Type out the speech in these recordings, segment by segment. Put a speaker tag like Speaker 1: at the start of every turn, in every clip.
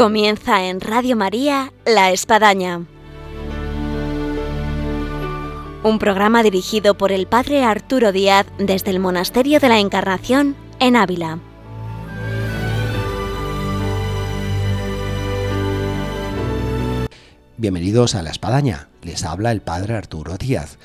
Speaker 1: Comienza en Radio María La Espadaña. Un programa dirigido por el Padre Arturo Díaz desde el Monasterio de la Encarnación en Ávila.
Speaker 2: Bienvenidos a La Espadaña. Les habla el Padre Arturo Díaz.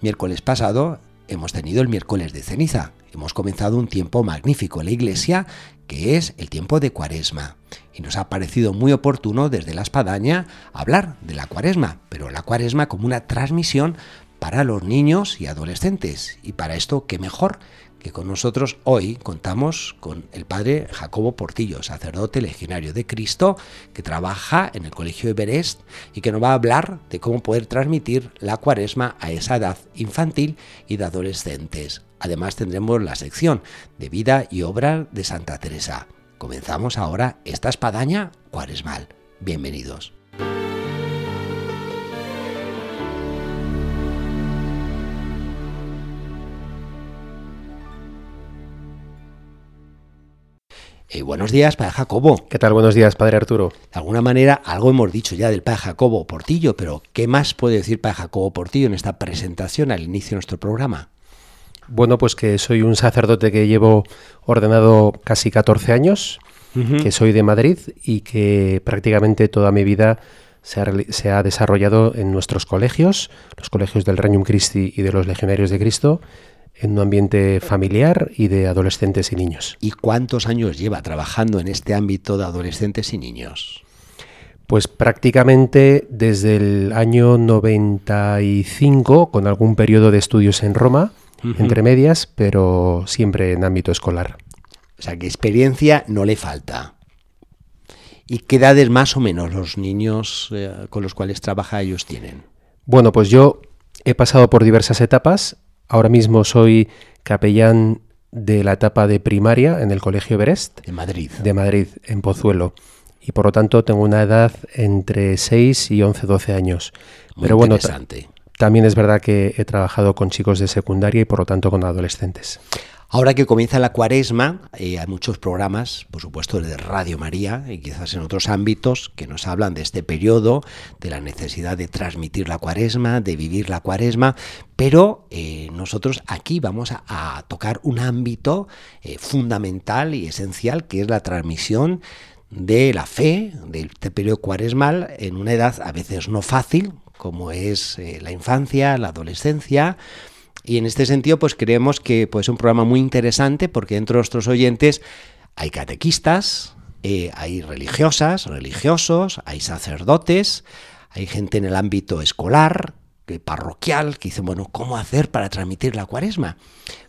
Speaker 2: Miércoles pasado hemos tenido el miércoles de ceniza. Hemos comenzado un tiempo magnífico en la iglesia que es el tiempo de cuaresma. Y nos ha parecido muy oportuno desde la espadaña hablar de la cuaresma, pero la cuaresma como una transmisión para los niños y adolescentes. Y para esto, qué mejor que con nosotros hoy contamos con el padre Jacobo Portillo, sacerdote legionario de Cristo, que trabaja en el Colegio Everest y que nos va a hablar de cómo poder transmitir la cuaresma a esa edad infantil y de adolescentes. Además tendremos la sección de vida y obra de Santa Teresa. Comenzamos ahora esta espadaña cuaresmal. Bienvenidos. Eh, buenos días, Padre Jacobo.
Speaker 3: ¿Qué tal? Buenos días, Padre Arturo.
Speaker 2: De alguna manera, algo hemos dicho ya del Padre Jacobo Portillo, pero ¿qué más puede decir Padre Jacobo Portillo en esta presentación al inicio de nuestro programa?
Speaker 3: Bueno, pues que soy un sacerdote que llevo ordenado casi 14 años, que soy de Madrid y que prácticamente toda mi vida se ha, se ha, desarrollado en nuestros colegios, los colegios del Regnum Christi y de los Legionarios de Cristo, en un ambiente familiar y de adolescentes y niños.
Speaker 2: ¿Y cuántos años lleva trabajando en este ámbito de adolescentes y niños?
Speaker 3: Pues prácticamente desde el año 95, con algún periodo de estudios en Roma, uh -huh. entre medias, pero siempre en ámbito escolar.
Speaker 2: O sea, que experiencia no le falta. ¿Y qué edades más o menos los niños eh, con los cuales trabaja ellos tienen?
Speaker 3: Bueno, pues yo he pasado por diversas etapas. Ahora mismo soy capellán de la etapa de primaria en el Colegio Everest.
Speaker 2: De Madrid.
Speaker 3: De Madrid, en Pozuelo. Y por lo tanto tengo una edad entre 6 y 11, 12 años.
Speaker 2: Muy
Speaker 3: Pero bueno,
Speaker 2: interesante.
Speaker 3: También es verdad que he trabajado con chicos de secundaria y por lo tanto con adolescentes.
Speaker 2: Ahora que comienza la cuaresma, eh, hay muchos programas, por supuesto, de Radio María y quizás en otros ámbitos que nos hablan de este periodo, de la necesidad de transmitir la cuaresma, de vivir la cuaresma, pero eh, nosotros aquí vamos a, tocar un ámbito eh, fundamental y esencial que es la transmisión de la fe, de este periodo cuaresmal, en una edad a veces no fácil, como es eh, la infancia, la adolescencia, y en este sentido, pues creemos que pues, es un programa muy interesante porque dentro de nuestros oyentes hay catequistas, eh, hay religiosas, religiosos, hay sacerdotes, hay gente en el ámbito escolar, eh, parroquial, que dicen, bueno, ¿cómo hacer para transmitir la cuaresma?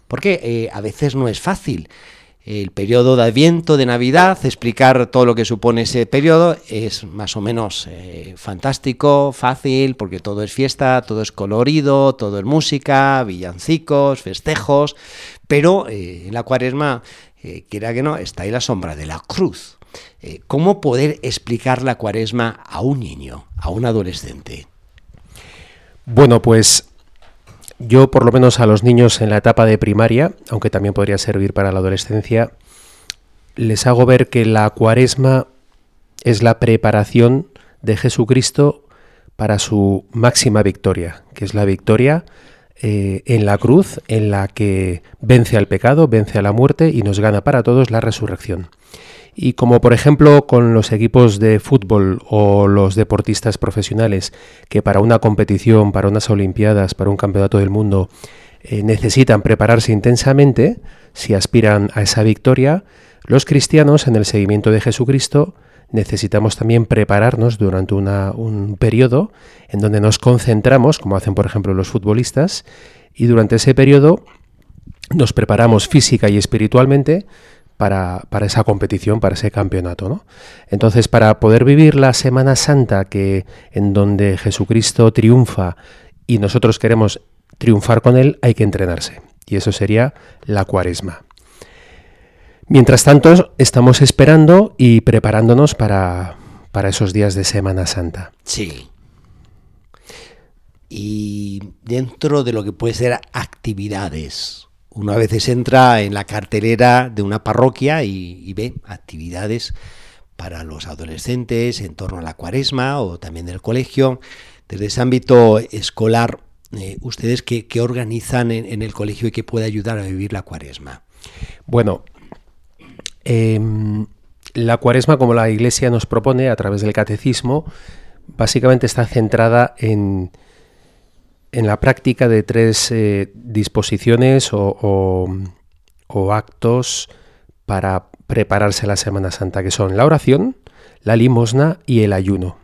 Speaker 2: Porque eh, a veces no es fácil. El periodo de Adviento, de Navidad, explicar todo lo que supone ese periodo es más o menos eh, fantástico, fácil, porque todo es fiesta, todo es colorido, todo es música, villancicos, festejos, pero eh, en la cuaresma, eh, quiera que no, está ahí la sombra de la cruz. ¿Cómo poder explicar la cuaresma a un niño, a un adolescente?
Speaker 3: Bueno, pues yo, por lo menos a los niños en la etapa de primaria, aunque también podría servir para la adolescencia, les hago ver que la cuaresma es la preparación de Jesucristo para su máxima victoria, que es la victoria eh, en la cruz, en la que vence al pecado, vence a la muerte y nos gana para todos la resurrección. Y como por ejemplo con los equipos de fútbol o los deportistas profesionales que para una competición, para unas Olimpiadas, para un campeonato del mundo eh, necesitan prepararse intensamente, si aspiran a esa victoria, los cristianos en el seguimiento de Jesucristo necesitamos también prepararnos durante una, un periodo en donde nos concentramos, como hacen por ejemplo los futbolistas, y durante ese periodo nos preparamos física y espiritualmente para, para, esa competición, para ese campeonato. ¿no? Entonces, para poder vivir la Semana Santa, que en donde Jesucristo triunfa y nosotros queremos triunfar con él, hay que entrenarse. Y eso sería la cuaresma. Mientras tanto, estamos esperando y preparándonos para, para esos días de Semana Santa.
Speaker 2: Sí. Y dentro de lo que puede ser actividades, uno a veces entra en la cartelera de una parroquia y, ve actividades para los adolescentes en torno a la cuaresma o también del colegio. Desde ese ámbito escolar, eh, ¿ustedes qué, organizan en, el colegio y qué puede ayudar a vivir la cuaresma?
Speaker 3: Bueno, em, la cuaresma, como la Iglesia nos propone a través del catecismo, básicamente está centrada en, en la práctica de tres eh, disposiciones o, actos para prepararse a la Semana Santa, que son la oración, la limosna y el ayuno.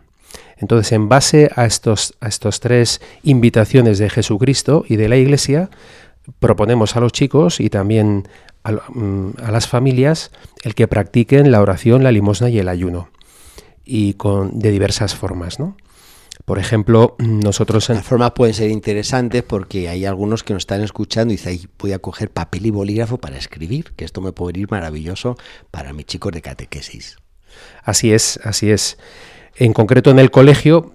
Speaker 3: Entonces, en base a estos, a estos tres invitaciones de Jesucristo y de la Iglesia, proponemos a los chicos y también a, mm, las familias el que practiquen la oración, la limosna y el ayuno, y con, de diversas formas, ¿no? Por ejemplo, nosotros...
Speaker 2: En... Las formas pueden ser interesantes porque hay algunos que nos están escuchando y dicen, voy a coger papel y bolígrafo para escribir, que esto me puede ir maravilloso para mis chicos de catequesis.
Speaker 3: Así es, así es. En concreto en el colegio,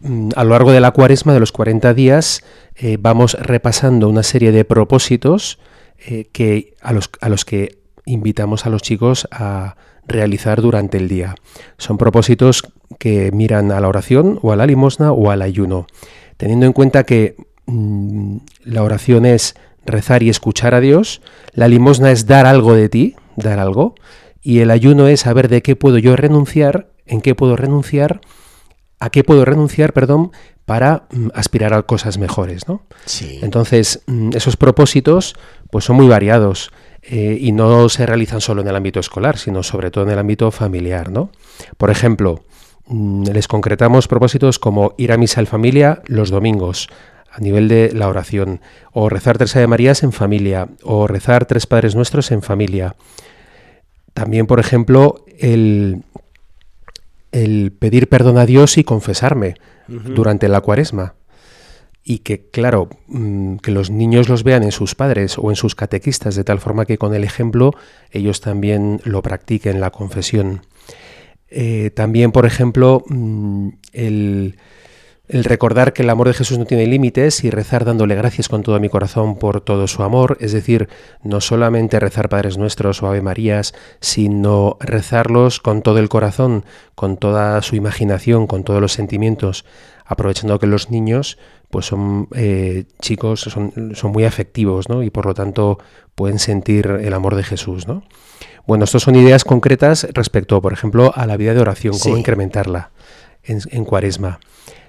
Speaker 3: mm, a lo largo de la cuaresma, de los 40 días, eh, vamos repasando una serie de propósitos eh, que, a, los, a los que invitamos a los chicos a realizar durante el día. Son propósitos que miran a la oración o a la limosna o al ayuno, teniendo en cuenta que mm, la oración es rezar y escuchar a Dios, la limosna es dar algo de ti, dar algo, y el ayuno es saber de qué puedo yo renunciar, en qué puedo renunciar, a qué puedo renunciar, perdón, para mm, aspirar a cosas mejores, ¿no?
Speaker 2: Sí.
Speaker 3: Entonces, mm, esos propósitos pues son muy variados. Eh, y no se realizan solo en el ámbito escolar, sino sobre todo en el ámbito familiar. ¿no? Por ejemplo, mm, les concretamos propósitos como ir a misa en familia los domingos, a nivel de la oración, o rezar tres Ave Marías en familia, o rezar tres Padres Nuestros en familia. También, por ejemplo, el, el pedir perdón a Dios y confesarme durante la cuaresma y que, claro, mm, que los niños los vean en sus padres o en sus catequistas, de tal forma que con el ejemplo ellos también lo practiquen, la confesión. Eh, también, por ejemplo, mm, el, el, recordar que el amor de Jesús no tiene límites y rezar dándole gracias con todo mi corazón por todo su amor, es decir, no solamente rezar Padres Nuestros o Ave Marías, sino rezarlos con todo el corazón, con toda su imaginación, con todos los sentimientos, aprovechando que los niños pues son eh, chicos, son, son, muy afectivos, ¿no? Y por lo tanto pueden sentir el amor de Jesús, ¿no? Bueno, estas son ideas concretas respecto, por ejemplo, a la vida de oración, cómo incrementarla en, cuaresma.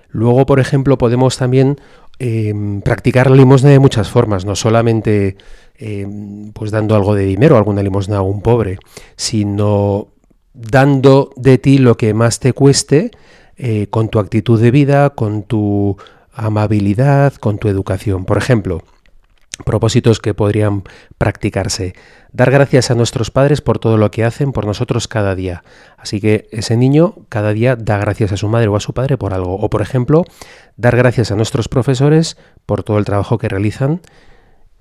Speaker 3: Luego, por ejemplo, podemos también em, practicar la limosna de muchas formas, no solamente em, pues dando algo de dinero, alguna limosna a un pobre, sino dando de ti lo que más te cueste eh, con tu actitud de vida, con tu amabilidad, con tu educación. Por ejemplo, propósitos que podrían practicarse. Dar gracias a nuestros padres por todo lo que hacen por nosotros cada día. Así que ese niño cada día da gracias a su madre o a su padre por algo. O por ejemplo, dar gracias a nuestros profesores por todo el trabajo que realizan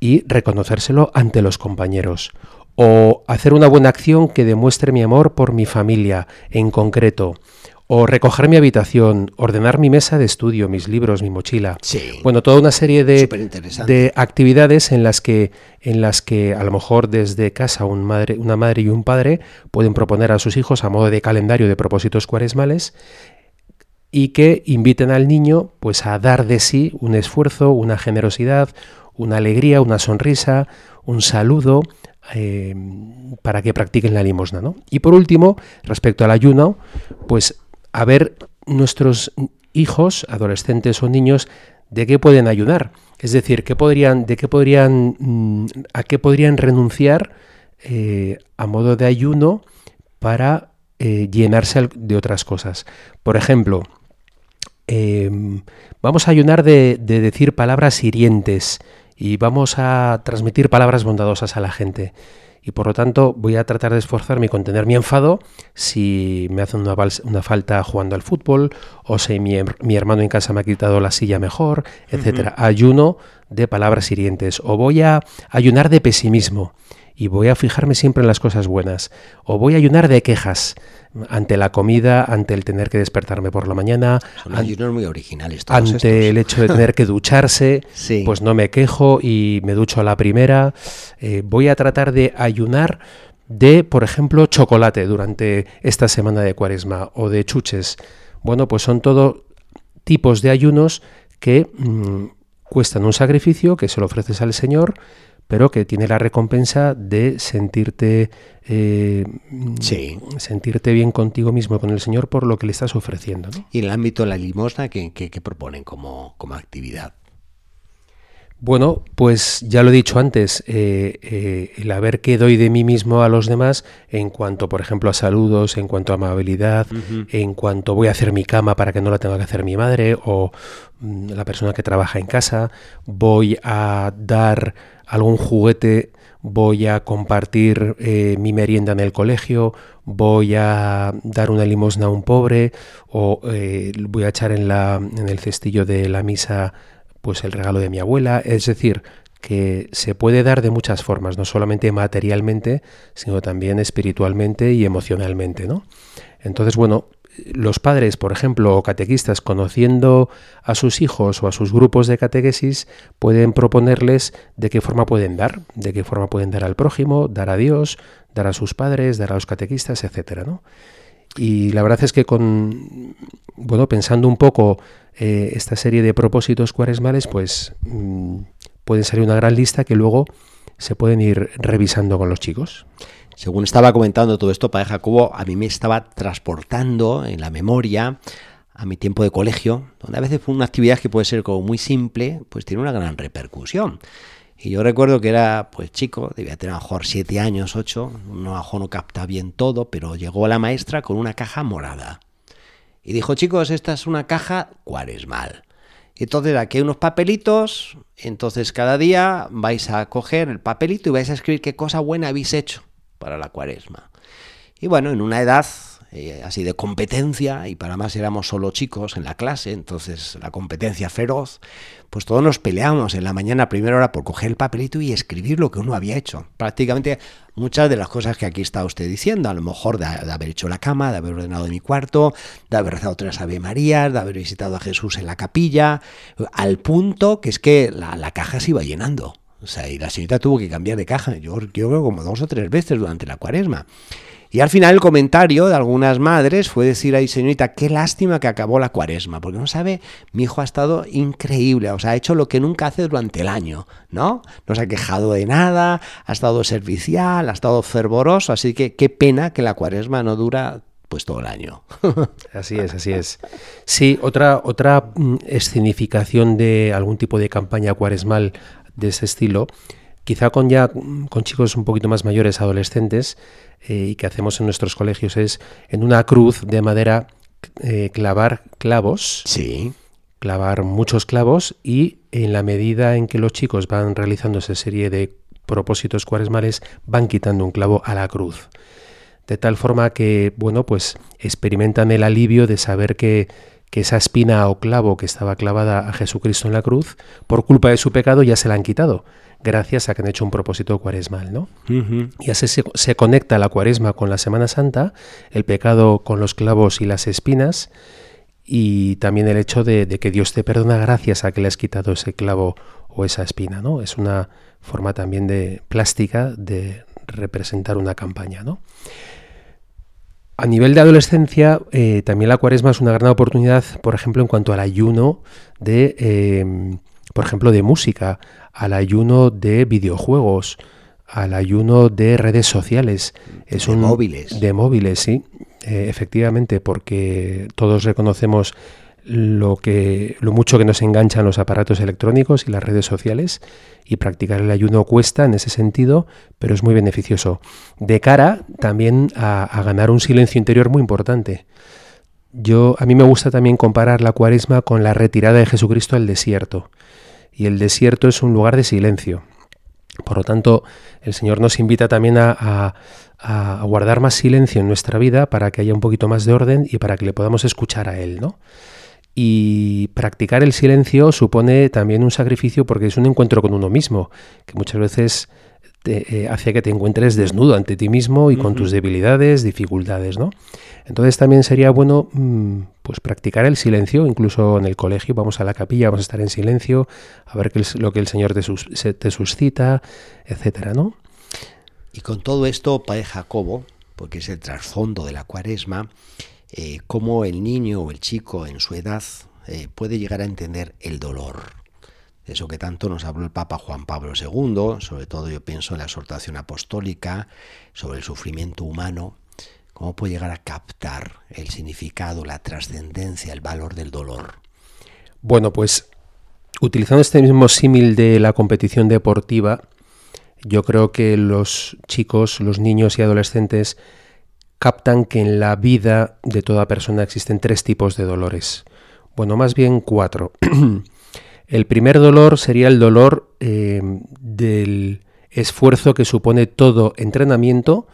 Speaker 3: y reconocérselo ante los compañeros. O hacer una buena acción que demuestre mi amor por mi familia en concreto o recoger mi habitación, ordenar mi mesa de estudio, mis libros, mi mochila.
Speaker 2: Sí.
Speaker 3: Bueno, toda una serie de, de, actividades en las que en las que a lo mejor desde casa un madre, una madre y un padre pueden proponer a sus hijos a modo de calendario de propósitos cuaresmales y que inviten al niño pues a dar de sí un esfuerzo, una generosidad, una alegría, una sonrisa, un saludo, eh, para que practiquen la limosna. ¿no? Y por último, respecto al ayuno, pues a ver nuestros hijos, adolescentes o niños, de qué pueden ayudar. Es decir, ¿qué podrían, de qué podrían, mm, a qué podrían renunciar eh, a modo de ayuno para eh, llenarse de otras cosas. Por ejemplo, em, vamos a ayunar de, de decir palabras hirientes y vamos a transmitir palabras bondadosas a la gente y por lo tanto voy a tratar de esforzarme y contener mi enfado si me hacen una, una falta jugando al fútbol o si mi, mi, hermano en casa me ha quitado la silla mejor, etcétera. Ayuno de palabras hirientes. O voy a ayunar de pesimismo y voy a fijarme siempre en las cosas buenas. O voy a ayunar de quejas ante la comida, ante el tener que despertarme por la mañana.
Speaker 2: Son ayunos muy originales.
Speaker 3: ante el hecho de tener que ducharse, pues no me quejo y me ducho a la primera. Eh, voy a tratar de ayunar de, por ejemplo, chocolate durante esta semana de cuaresma o de chuches. Bueno, pues son todo tipos de ayunos que mm, cuestan un sacrificio, que se lo ofreces al Señor, pero que tiene la recompensa de sentirte eh, sentirte bien contigo mismo, con el Señor, por lo que le estás ofreciendo.
Speaker 2: Y en el ámbito de la limosna, ¿qué, proponen como, como actividad?
Speaker 3: Bueno, pues ya lo he dicho antes, eh, eh, el haber que doy de mí mismo a los demás en cuanto, por ejemplo, a saludos, en cuanto a amabilidad, en cuanto voy a hacer mi cama para que no la tenga que hacer mi madre o mm, la persona que trabaja en casa, voy a dar algún juguete, voy a compartir eh, mi merienda en el colegio, voy a dar una limosna a un pobre o voy a echar en, la, en el cestillo de la misa pues el regalo de mi abuela, es decir, que se puede dar de muchas formas, no solamente materialmente, sino también espiritualmente y emocionalmente, ¿no? Entonces, bueno, los padres, por ejemplo, o catequistas, conociendo a sus hijos o a sus grupos de catequesis, pueden proponerles de qué forma pueden dar, de qué forma pueden dar al prójimo, dar a Dios, dar a sus padres, dar a los catequistas, etcétera, ¿no? Y la verdad es que con, bueno, pensando un poco eh, esta serie de propósitos cuaresmales, pues mm, pueden salir una gran lista que luego se pueden ir revisando con los chicos.
Speaker 2: Según estaba comentando todo esto, Padre Jacobo, a mí me estaba transportando en la memoria a mi tiempo de colegio, donde a veces fue una actividad que puede ser como muy simple, pues tiene una gran repercusión. Y yo recuerdo que era pues chico, debía tener a lo mejor siete años, ocho, no, a no capta bien todo, pero llegó la maestra con una caja morada. Y dijo, chicos, esta es una caja cuaresmal. Entonces aquí hay unos papelitos, entonces cada día vais a coger el papelito y vais a escribir qué cosa buena habéis hecho para la cuaresma. Y bueno, en una edad eh, así de competencia, y para más éramos solo chicos en la clase, entonces la competencia feroz, pues todos nos peleábamos en la mañana a primera hora por coger el papelito y escribir lo que uno había hecho. Prácticamente muchas de las cosas que aquí está usted diciendo, a lo mejor de, haber hecho la cama, de haber ordenado mi cuarto, de haber rezado tres Ave Marías, de haber visitado a Jesús en la capilla, al punto que es que la caja se iba llenando. O sea, y la señorita tuvo que cambiar de caja, yo, yo creo como dos o tres veces durante la cuaresma. Y al final el comentario de algunas madres fue decir ahí, señorita, qué lástima que acabó la cuaresma, porque no sabe, mi hijo ha estado increíble, o sea, ha hecho lo que nunca hace durante el año, ¿no? No se ha quejado de nada, ha estado servicial, ha estado fervoroso, así que qué pena que la cuaresma no dura pues todo el año.
Speaker 3: así es, así es. Sí, otra, otra mm, escenificación de algún tipo de campaña cuaresmal de ese estilo, quizá con ya con chicos un poquito más mayores, adolescentes, eh, y que hacemos en nuestros colegios es en una cruz de madera eh, clavar clavos.
Speaker 2: Sí.
Speaker 3: Clavar muchos clavos y en la medida en que los chicos van realizando esa serie de propósitos cuaresmales, van quitando un clavo a la cruz. De tal forma que, bueno, pues experimentan el alivio de saber que, que esa espina o clavo que estaba clavada a Jesucristo en la cruz, por culpa de su pecado ya se la han quitado gracias a que han hecho un propósito cuaresmal, ¿no? Y así se, conecta la cuaresma con la Semana Santa, el pecado con los clavos y las espinas, y también el hecho de, que Dios te perdona gracias a que le has quitado ese clavo o esa espina, ¿no? Es una forma también de plástica de representar una campaña, ¿no? A nivel de adolescencia, eh, también la cuaresma es una gran oportunidad, por ejemplo, en cuanto al ayuno de, eh, por ejemplo, de música al ayuno de videojuegos, al ayuno de redes sociales.
Speaker 2: Es de móviles.
Speaker 3: De móviles, sí. Eh, efectivamente, porque todos reconocemos lo que lo mucho que nos enganchan los aparatos electrónicos y las redes sociales y practicar el ayuno cuesta en ese sentido, pero es muy beneficioso. De cara también a, a ganar un silencio interior muy importante. Yo a mí me gusta también comparar la Cuaresma con la retirada de Jesucristo al desierto y el desierto es un lugar de silencio. Por lo tanto, el Señor nos invita también a, guardar más silencio en nuestra vida para que haya un poquito más de orden y para que le podamos escuchar a Él, ¿no? Y practicar el silencio supone también un sacrificio porque es un encuentro con uno mismo, que muchas veces te, eh, hace que te encuentres desnudo ante ti mismo y con tus debilidades, dificultades, ¿no? Entonces también sería bueno mm, pues practicar el silencio, incluso en el colegio, vamos a la capilla, vamos a estar en silencio, a ver qué es lo que el Señor te, te suscita, etcétera, ¿no?
Speaker 2: Y con todo esto, Padre Jacobo, porque es el trasfondo de la cuaresma, eh, cómo el niño o el chico en su edad eh, puede llegar a entender el dolor. Eso que tanto nos habló el Papa Juan Pablo II, sobre todo yo pienso en la exhortación apostólica, sobre el sufrimiento humano, cómo puede llegar a captar el significado, la trascendencia, el valor del dolor.
Speaker 3: Bueno, pues utilizando este mismo símil de la competición deportiva, yo creo que los chicos, los niños y adolescentes captan que en la vida de toda persona existen tres tipos de dolores. Bueno, más bien cuatro. el primer dolor sería el dolor eh, del esfuerzo que supone todo entrenamiento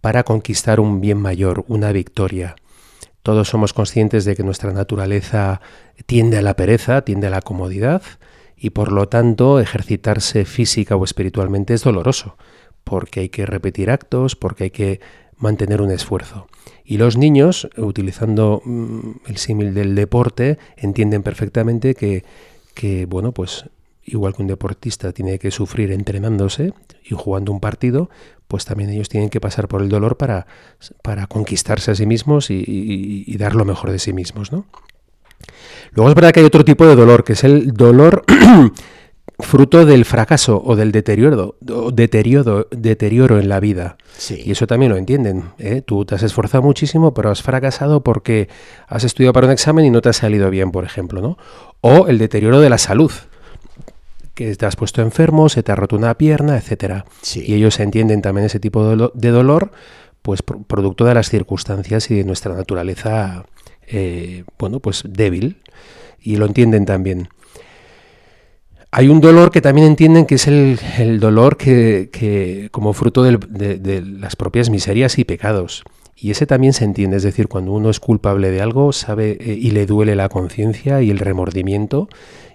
Speaker 3: para conquistar un bien mayor, una victoria. Todos somos conscientes de que nuestra naturaleza tiende a la pereza, tiende a la comodidad, y por lo tanto ejercitarse física o espiritualmente es doloroso, porque hay que repetir actos, porque hay que mantener un esfuerzo. Y los niños, utilizando mm, el símil del deporte, entienden perfectamente que, que, bueno, pues igual que un deportista tiene que sufrir entrenándose y jugando un partido, pues también ellos tienen que pasar por el dolor para, para conquistarse a sí mismos y, dar lo mejor de sí mismos, ¿no? Luego es verdad que hay otro tipo de dolor, que es el dolor fruto del fracaso o del deterioro, deterioro, deterioro en la vida. Y eso también lo entienden. ¿eh? Tú te has esforzado muchísimo, pero has fracasado porque has estudiado para un examen y no te ha salido bien, por ejemplo. ¿no? O el deterioro de la salud que te has puesto enfermo, se te ha roto una pierna, etcétera. Y ellos entienden también ese tipo de, dolor, pues producto de las circunstancias y de nuestra naturaleza eh, bueno, pues débil, y lo entienden también. Hay un dolor que también entienden que es el, dolor que, como fruto de, las propias miserias y pecados. Y ese también se entiende, es decir, cuando uno es culpable de algo, sabe eh, y le duele la conciencia y el remordimiento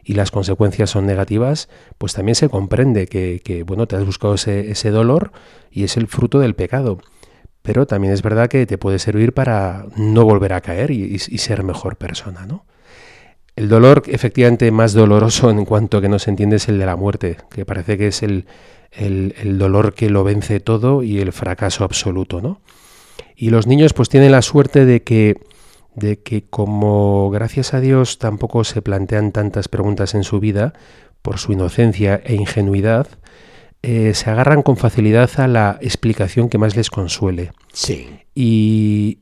Speaker 3: y las consecuencias son negativas, pues también se comprende que, bueno, te has buscado ese, ese dolor y es el fruto del pecado pero también es verdad que te puede servir para no volver a caer y, ser mejor persona, ¿no? El dolor efectivamente más doloroso en cuanto que no se entiende es el de la muerte, que parece que es el, el, dolor que lo vence todo y el fracaso absoluto, ¿no? Y los niños pues tienen la suerte de que, de que como gracias a Dios tampoco se plantean tantas preguntas en su vida, por su inocencia e ingenuidad, eh, se agarran con facilidad a la explicación que más les consuele.
Speaker 2: Sí.
Speaker 3: Y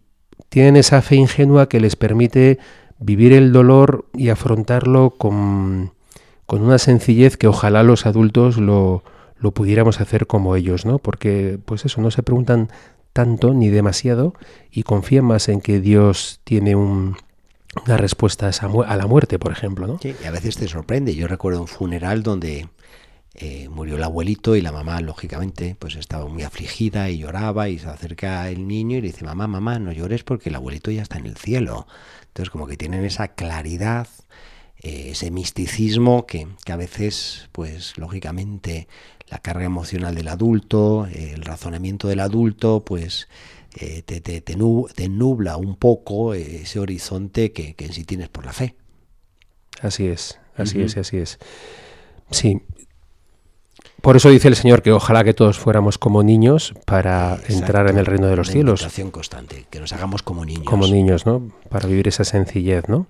Speaker 3: tienen esa fe ingenua que les permite vivir el dolor y afrontarlo con, con una sencillez que ojalá los adultos lo, lo, pudiéramos hacer como ellos, ¿no? Porque, pues eso, no se preguntan tanto ni demasiado y confían más en que Dios tiene un, una respuesta a, la muerte, por ejemplo, ¿no?
Speaker 2: Sí, y a veces te sorprende. Yo recuerdo un funeral donde eh, murió el abuelito y la mamá, lógicamente, pues estaba muy afligida y lloraba y se acerca el niño y le dice, mamá, mamá, no llores porque el abuelito ya está en el cielo. Entonces como que tienen esa claridad, eh, ese misticismo que, a veces, pues lógicamente, la carga emocional del adulto, el razonamiento del adulto, pues eh, te, te, nubla un poco ese horizonte que, que, en sí tienes por la fe.
Speaker 3: Así es, así es, así es. Sí, por eso dice el Señor que ojalá que todos fuéramos como niños para entrar en el reino de los cielos.
Speaker 2: constante, que nos hagamos como niños.
Speaker 3: Como niños, ¿no? Para vivir esa sencillez, ¿no?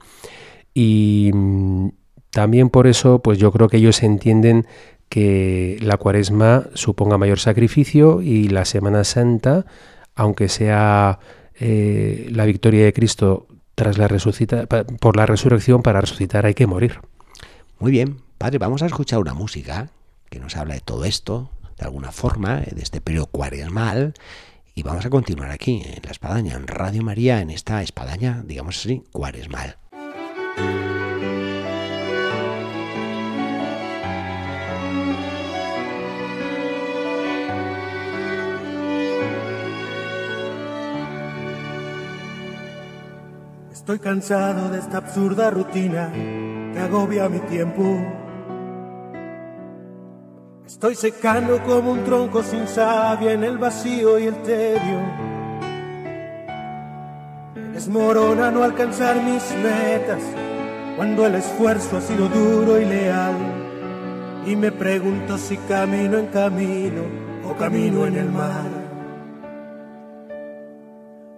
Speaker 3: Y mm, también por eso, pues yo creo que ellos entienden que la cuaresma suponga mayor sacrificio y la Semana Santa, aunque sea eh, la victoria de Cristo tras la resucita, por la resurrección, para resucitar hay que morir.
Speaker 2: Muy bien, padre, vamos a escuchar una música que nos habla de todo esto, de alguna forma, de este periodo cuaresmal. Y vamos a continuar aquí, en la espadaña, en Radio María, en esta espadaña, digamos así, cuaresmal.
Speaker 4: Estoy cansado de esta absurda rutina que agobia mi tiempo Estoy secando como un tronco sin savia en el vacío y el tedio. desmorona no alcanzar mis metas cuando el esfuerzo ha sido duro y leal. Y me pregunto si camino en camino o camino en el mar.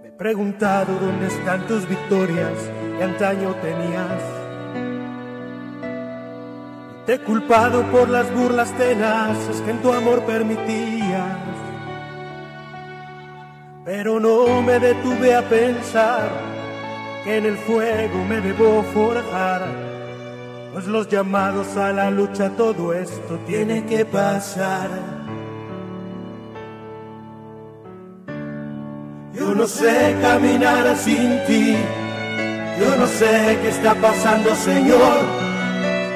Speaker 4: Me he preguntado dónde están tus victorias que antaño tenías. Te he culpado por las burlas tenaces que en tu amor permitías. Pero no me detuve a pensar que en el fuego me debo forjar. Pues los llamados a la lucha, todo esto tiene que pasar. Yo no sé caminar sin ti, yo no sé qué está pasando, Señor.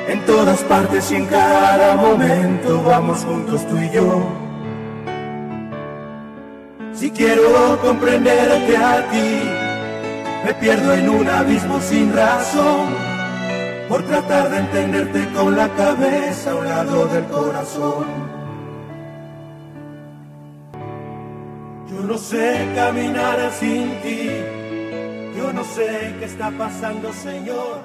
Speaker 4: En todas partes y en cada momento vamos juntos tú y yo. Si quiero comprenderte a ti, me pierdo en un abismo sin razón por tratar de entenderte con la cabeza a un lado del corazón. Yo no sé caminar sin ti, yo no sé qué está pasando, Señor.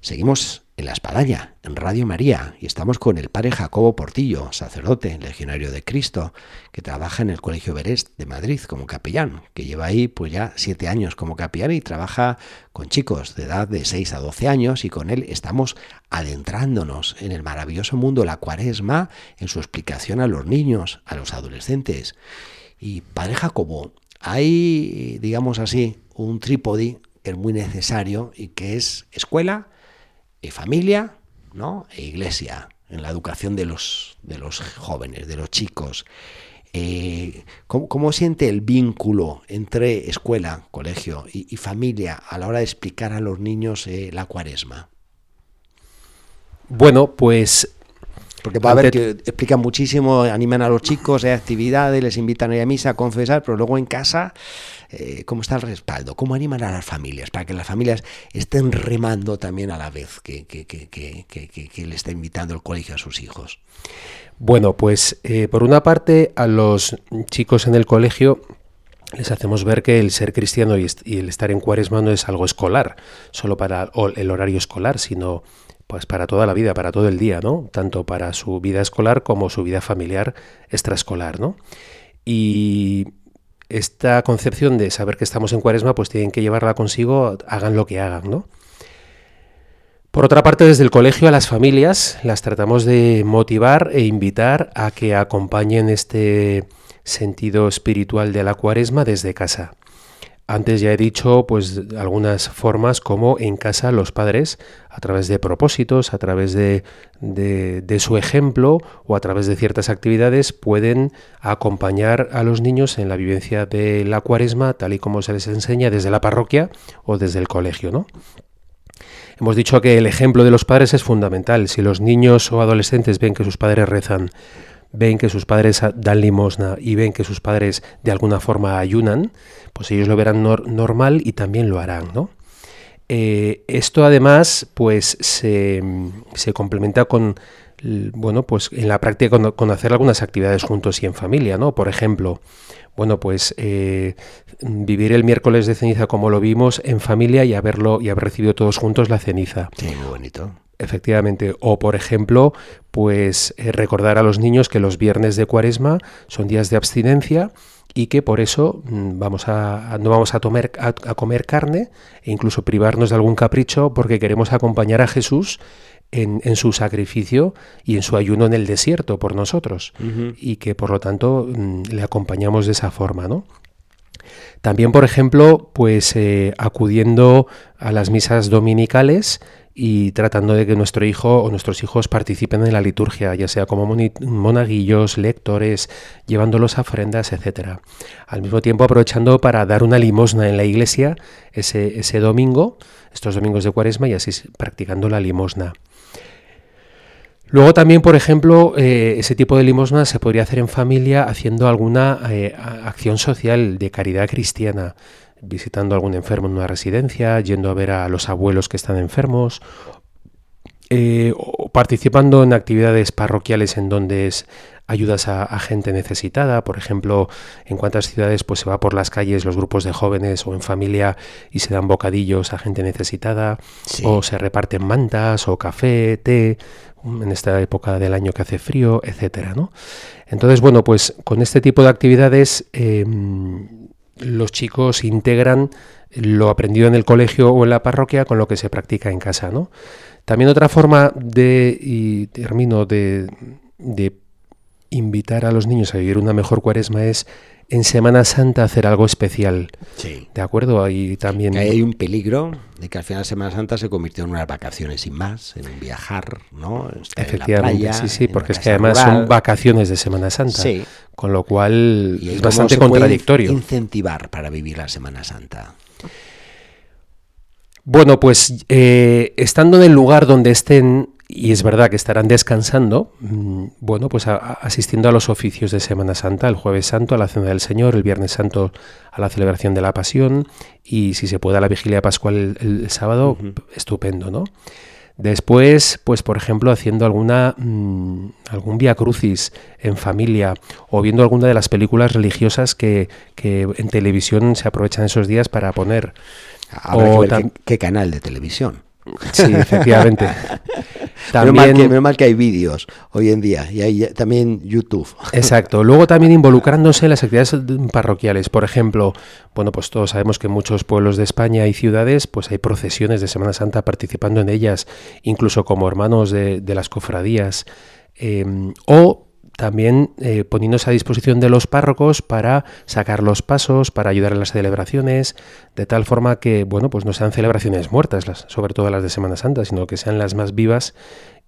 Speaker 2: Seguimos en La Espadaña, en Radio María, y estamos con el padre Jacobo Portillo, sacerdote, legionario de Cristo, que trabaja en el Colegio Berest de Madrid como capellán, que lleva ahí pues ya siete años como capellán y trabaja con chicos de edad de 6 a 12 años y con él estamos adentrándonos en el maravilloso mundo de la cuaresma, en su explicación a los niños, a los adolescentes. Y padre Jacobo, hay, digamos así, un trípode que es muy necesario y que es escuela, y familia ¿no? e iglesia en la educación de los, de los jóvenes, de los chicos. Eh, ¿cómo, siente el vínculo entre escuela, colegio y, familia a la hora de explicar a los niños eh, la cuaresma?
Speaker 3: Bueno, pues...
Speaker 2: Porque va a ver que explican muchísimo, animan a los chicos, hay actividades, les invitan a ir a misa a confesar, pero luego en casa eh, cómo está el respaldo, cómo animan a las familias, para que las familias estén remando también a la vez que, le está invitando el colegio a sus hijos.
Speaker 3: Bueno, pues eh, por una parte a los chicos en el colegio les hacemos ver que el ser cristiano y, el estar en cuaresma no es algo escolar, solo para el horario escolar, sino pues para toda la vida, para todo el día, ¿no? Tanto para su vida escolar como su vida familiar extraescolar, ¿no? Y esta concepción de saber que estamos en cuaresma, pues tienen que llevarla consigo, hagan lo que hagan, ¿no? Por otra parte, desde el colegio a las familias las tratamos de motivar e invitar a que acompañen este sentido espiritual de la cuaresma desde casa. Antes ya he dicho pues algunas formas como en casa los padres, a través de propósitos, a través de, su ejemplo o a través de ciertas actividades, pueden acompañar a los niños en la vivencia de la cuaresma, tal y como se les enseña desde la parroquia o desde el colegio. ¿no? Hemos dicho que el ejemplo de los padres es fundamental. Si los niños o adolescentes ven que sus padres rezan, ven que sus padres dan limosna y ven que sus padres de alguna forma ayunan, pues ellos lo verán normal y también lo harán, ¿no? Eh, esto además pues se, complementa con bueno pues en la práctica con, hacer algunas actividades juntos y en familia no por ejemplo bueno pues eh, vivir el miércoles de ceniza como lo vimos en familia y haberlo y haber recibido todos juntos la ceniza.
Speaker 2: Sí muy bonito.
Speaker 3: Efectivamente. O, por ejemplo, pues eh, recordar a los niños que los viernes de cuaresma son días de abstinencia y que por eso mm, vamos a, no vamos a, a, comer carne e incluso privarnos de algún capricho porque queremos acompañar a Jesús en, su sacrificio y en su ayuno en el desierto por nosotros y que por lo tanto mm, le acompañamos de esa forma, ¿no? También, por ejemplo, pues eh, acudiendo a las misas dominicales y tratando de que nuestro hijo o nuestros hijos participen en la liturgia, ya sea como monaguillos, lectores, llevándolos a ofrendas, etc. Al mismo tiempo aprovechando para dar una limosna en la iglesia ese, ese domingo, estos domingos de cuaresma, y así practicando la limosna. Luego también, por ejemplo, eh, ese tipo de limosna se podría hacer en familia haciendo alguna eh, acción social de caridad cristiana visitando a algún enfermo en una residencia, yendo a ver a los abuelos que están enfermos, eh, o participando en actividades parroquiales en donde ayudas a, gente necesitada, por ejemplo, en cuántas ciudades pues se va por las calles los grupos de jóvenes o en familia y se dan bocadillos a gente necesitada, o se reparten mantas o café, té, en esta época del año que hace frío, etcétera, ¿no? Entonces, bueno, pues con este tipo de actividades em, los chicos integran lo aprendido en el colegio o en la parroquia con lo que se practica en casa, ¿no? También otra forma de, y termino, de, de invitar a los niños a vivir una mejor cuaresma es en Semana Santa hacer algo especial.
Speaker 2: Sí.
Speaker 3: ¿De acuerdo? Ahí también...
Speaker 2: hay un peligro de que al final Semana Santa se convirtió en unas vacaciones sin más, en un viajar, ¿no?
Speaker 3: Efectivamente, sí, sí, porque es que además son vacaciones de Semana Santa. Sí. Con lo cual es bastante contradictorio.
Speaker 2: incentivar para vivir la Semana Santa?
Speaker 3: Bueno, pues eh, estando en el lugar donde estén, y es verdad que estarán descansando, mm, bueno, pues asistiendo a los oficios de Semana Santa, el jueves santo a la Cena del Señor, el viernes santo a la celebración de la Pasión y si se puede a la vigilia pascual el, sábado, estupendo, ¿no? Después, pues por ejemplo, haciendo alguna mm, algún via crucis en familia o viendo alguna de las películas religiosas que, que en televisión se aprovechan esos días para poner.
Speaker 2: qué canal de televisión.
Speaker 3: Sí, efectivamente.
Speaker 2: También, menos, mal que, hay vídeos hoy en día y hay también YouTube.
Speaker 3: Exacto. Luego también involucrándose en las actividades parroquiales. Por ejemplo, bueno, pues todos sabemos que en muchos pueblos de España y ciudades pues hay procesiones de Semana Santa participando en ellas, incluso como hermanos de, las cofradías. Eh, o también eh, poniéndose a disposición de los párrocos para sacar los pasos, para ayudar en las celebraciones, de tal forma que, bueno, pues no sean celebraciones muertas, las, sobre todo las de Semana Santa, sino que sean las más vivas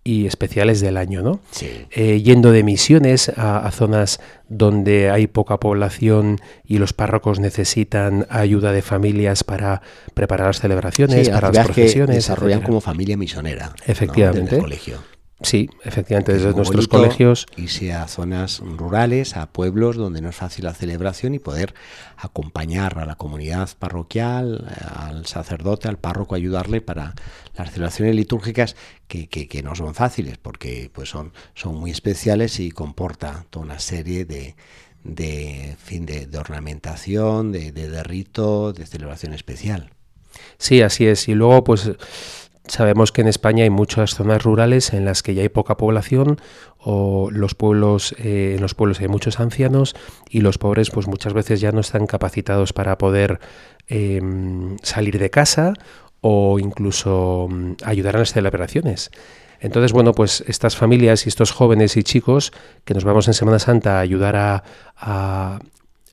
Speaker 3: y especiales del año, ¿no? Eh, yendo de misiones a, zonas donde hay poca población y los párrocos necesitan ayuda de familias para preparar las celebraciones, para las procesiones.
Speaker 2: desarrollan como familia misionera.
Speaker 3: Efectivamente.
Speaker 2: colegio.
Speaker 3: Sí, efectivamente, desde nuestros colegios.
Speaker 2: Irse a zonas rurales, a pueblos donde no es fácil la celebración y poder acompañar a la comunidad parroquial, al sacerdote, al párroco, ayudarle para las celebraciones litúrgicas que, que, no son fáciles porque pues son, son muy especiales y comporta toda una serie de, de, fin, de, ornamentación, de, de, de rito, de celebración especial.
Speaker 3: Sí, así es. Y luego, pues Sabemos que en España hay muchas zonas rurales en las que ya hay poca población o los pueblos, eh, en los pueblos hay muchos ancianos y los pobres pues muchas veces ya no están capacitados para poder em, salir de casa o incluso mm, ayudar a las celebraciones. Entonces, bueno, pues estas familias y estos jóvenes y chicos que nos vamos en Semana Santa a ayudar a,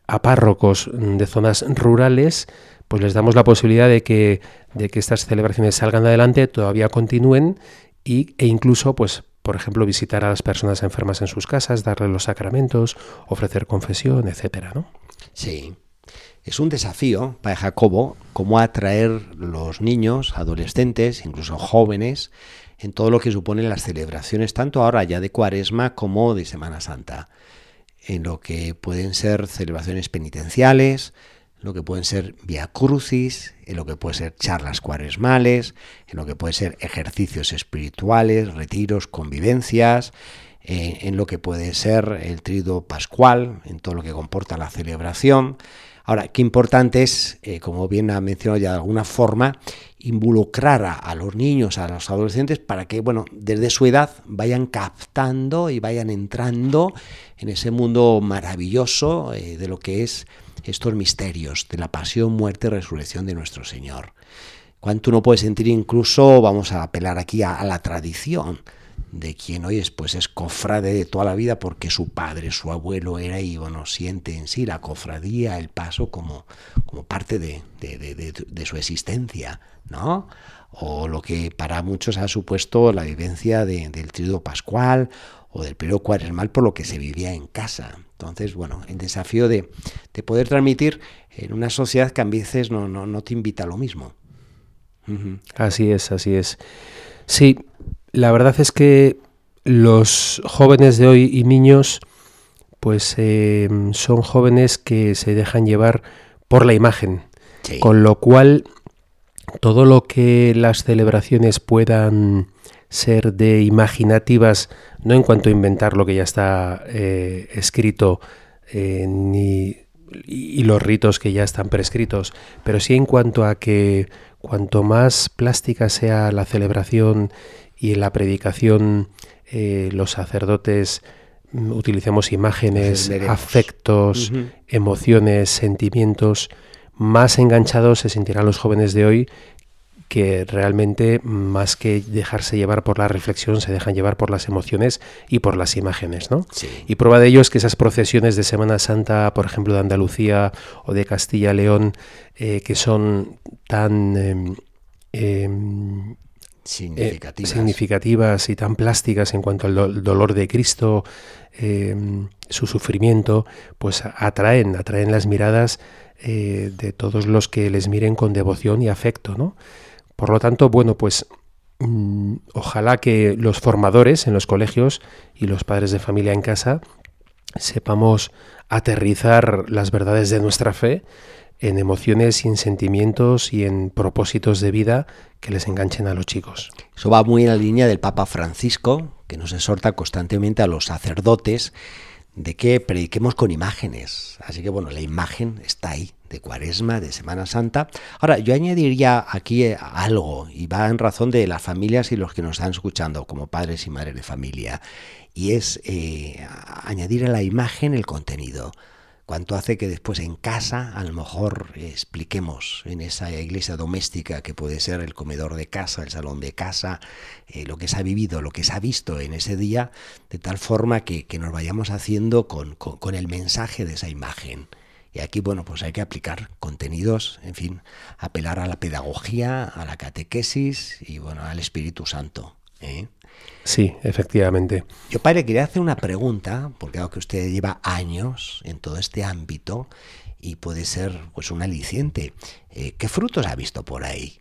Speaker 3: a párrocos de zonas rurales, pues les damos la posibilidad de que, de que estas celebraciones salgan adelante, todavía continúen y, e incluso, pues, por ejemplo, visitar a las personas enfermas en sus casas, darles los sacramentos, ofrecer confesión, etcétera, ¿no?
Speaker 2: Sí. Es un desafío para Jacobo cómo atraer los niños, adolescentes, incluso jóvenes, en todo lo que suponen las celebraciones, tanto ahora ya de Cuaresma como de Semana Santa, en lo que pueden ser celebraciones penitenciales, lo que pueden ser via crucis, en lo que pueden ser charlas cuaresmales, en lo que pueden ser ejercicios espirituales, retiros, convivencias, en lo que puede ser el trido pascual, en todo lo que comporta la celebración. Ahora, qué importante es, eh, como bien ha mencionado ya de alguna forma, involucrar a, los niños, a los adolescentes, para que, bueno, desde su edad vayan captando y vayan entrando en ese mundo maravilloso eh, de lo que es estos misterios de la pasión, muerte y resurrección de nuestro Señor. Cuánto uno puede sentir incluso, vamos a apelar aquí a, la tradición de quien hoy es, pues es cofrade de toda la vida porque su padre, su abuelo era y bueno, siente en sí la cofradía, el paso como, como parte de, de su existencia, ¿no? O lo que para muchos ha supuesto la vivencia del tríodo pascual o del periodo cuaresmal por lo que se vivía en casa. Entonces, bueno, el desafío de, poder transmitir en una sociedad que a veces no, no, te invita a lo mismo.
Speaker 3: Así es, así es. Sí, la verdad es que los jóvenes de hoy y niños, pues eh, son jóvenes que se dejan llevar por la imagen, con lo cual todo lo que las celebraciones puedan ser de imaginativas, no en cuanto a inventar lo que ya está eh, escrito, eh, ni y los ritos que ya están prescritos, pero sí en cuanto a que cuanto más plástica sea la celebración y en la predicación eh, los sacerdotes mm, utilicemos imágenes, afectos, emociones, sentimientos, más enganchados se sentirán los jóvenes de hoy que realmente más que dejarse llevar por la reflexión, se dejan llevar por las emociones y por las imágenes, ¿no? Y prueba de ello es que esas procesiones de Semana Santa, por ejemplo, de Andalucía o de Castilla-León, eh, que son tan em, em,
Speaker 2: significativas.
Speaker 3: significativas. y tan plásticas en cuanto al dolor de Cristo, em, su sufrimiento, pues atraen, atraen las miradas eh, de todos los que les miren con devoción y afecto, ¿no? Por lo tanto, bueno, pues mm, ojalá que los formadores en los colegios y los padres de familia en casa sepamos aterrizar las verdades de nuestra fe en emociones y en sentimientos y en propósitos de vida que les enganchen a los chicos.
Speaker 2: Eso va muy en la línea del Papa Francisco, que nos exhorta constantemente a los sacerdotes de que prediquemos con imágenes. Así que bueno, la imagen está ahí, de Cuaresma, de Semana Santa. Ahora, yo añadiría aquí eh, algo, y va en razón de las familias y los que nos están escuchando como padres y madres de familia, y es eh, añadir a la imagen el contenido cuanto hace que después en casa a lo mejor expliquemos en esa iglesia doméstica que puede ser el comedor de casa, el salón de casa, eh, lo que se ha vivido, lo que se ha visto en ese día, de tal forma que, nos vayamos haciendo con, con, el mensaje de esa imagen. Y aquí, bueno, pues hay que aplicar contenidos, en fin, apelar a la pedagogía, a la catequesis y, bueno, al Espíritu Santo. ¿eh?
Speaker 3: Sí, efectivamente.
Speaker 2: Yo, padre, quería hacer una pregunta, porque creo que usted lleva años en todo este ámbito y puede ser pues un aliciente. Eh, ¿Qué frutos ha visto por ahí?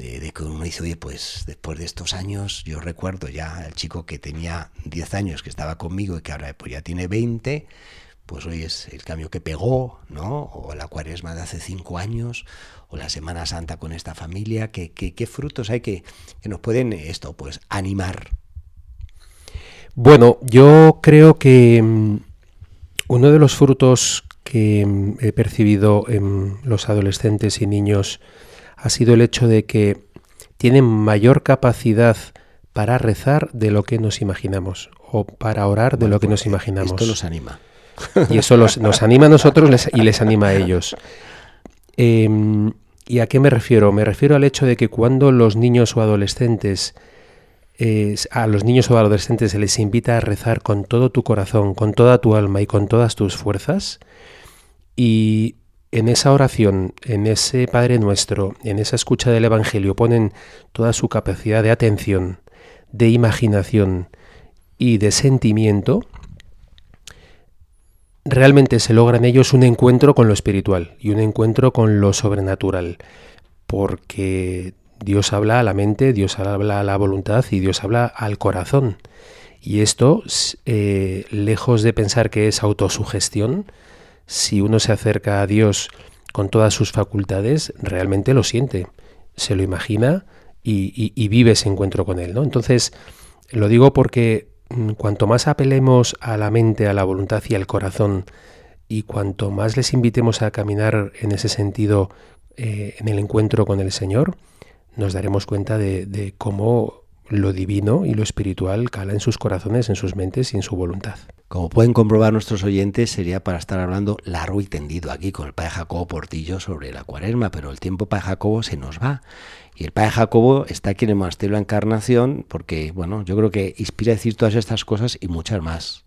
Speaker 2: de que uno dice, oye, pues después de estos años, yo recuerdo ya al chico que tenía 10 años que estaba conmigo y que ahora pues ya tiene 20, pues hoy es el cambio que pegó, ¿no? O la cuaresma de hace 5 años, o la Semana Santa con esta familia? ¿Qué, qué, frutos hay que, que, nos pueden esto, pues, animar?
Speaker 3: Bueno, yo creo que mm, uno de los frutos que mm, he percibido en los adolescentes y niños ha sido el hecho de que tienen mayor capacidad para rezar de lo que nos imaginamos o para orar de lo que nos pues, imaginamos.
Speaker 2: Esto nos anima.
Speaker 3: Y eso nos anima a nosotros y les anima a ellos. Em, ¿Y a qué me refiero? Me refiero al hecho de que cuando los niños o adolescentes, a los niños o adolescentes se les invita a rezar con todo tu corazón, con toda tu alma y con todas tus fuerzas, y en esa oración, en ese Padre Nuestro, en esa escucha del Evangelio, ponen toda su capacidad de atención, de imaginación y de sentimiento, realmente se logra en ellos un encuentro con lo espiritual y un encuentro con lo sobrenatural, porque Dios habla a la mente, Dios habla a la voluntad y Dios habla al corazón. Y esto, eh, lejos de pensar que es autosugestión, si uno se acerca a Dios con todas sus facultades, realmente lo siente, se lo imagina y, y vive ese encuentro con Él. ¿no? Entonces, lo digo porque cuanto más apelemos a la mente, a la voluntad y al corazón, y cuanto más les invitemos a caminar en ese sentido eh, en el encuentro con el Señor, nos daremos cuenta de, cómo lo divino y lo espiritual cala en sus corazones, en sus mentes y en su voluntad.
Speaker 2: Como pueden comprobar nuestros oyentes, sería para estar hablando largo y tendido aquí con el padre Jacobo Portillo sobre la cuaresma, pero el tiempo para Jacobo se nos va. Y el padre Jacobo está aquí en el monasterio de la Encarnación porque, bueno, yo creo que inspira a decir todas estas cosas y muchas más.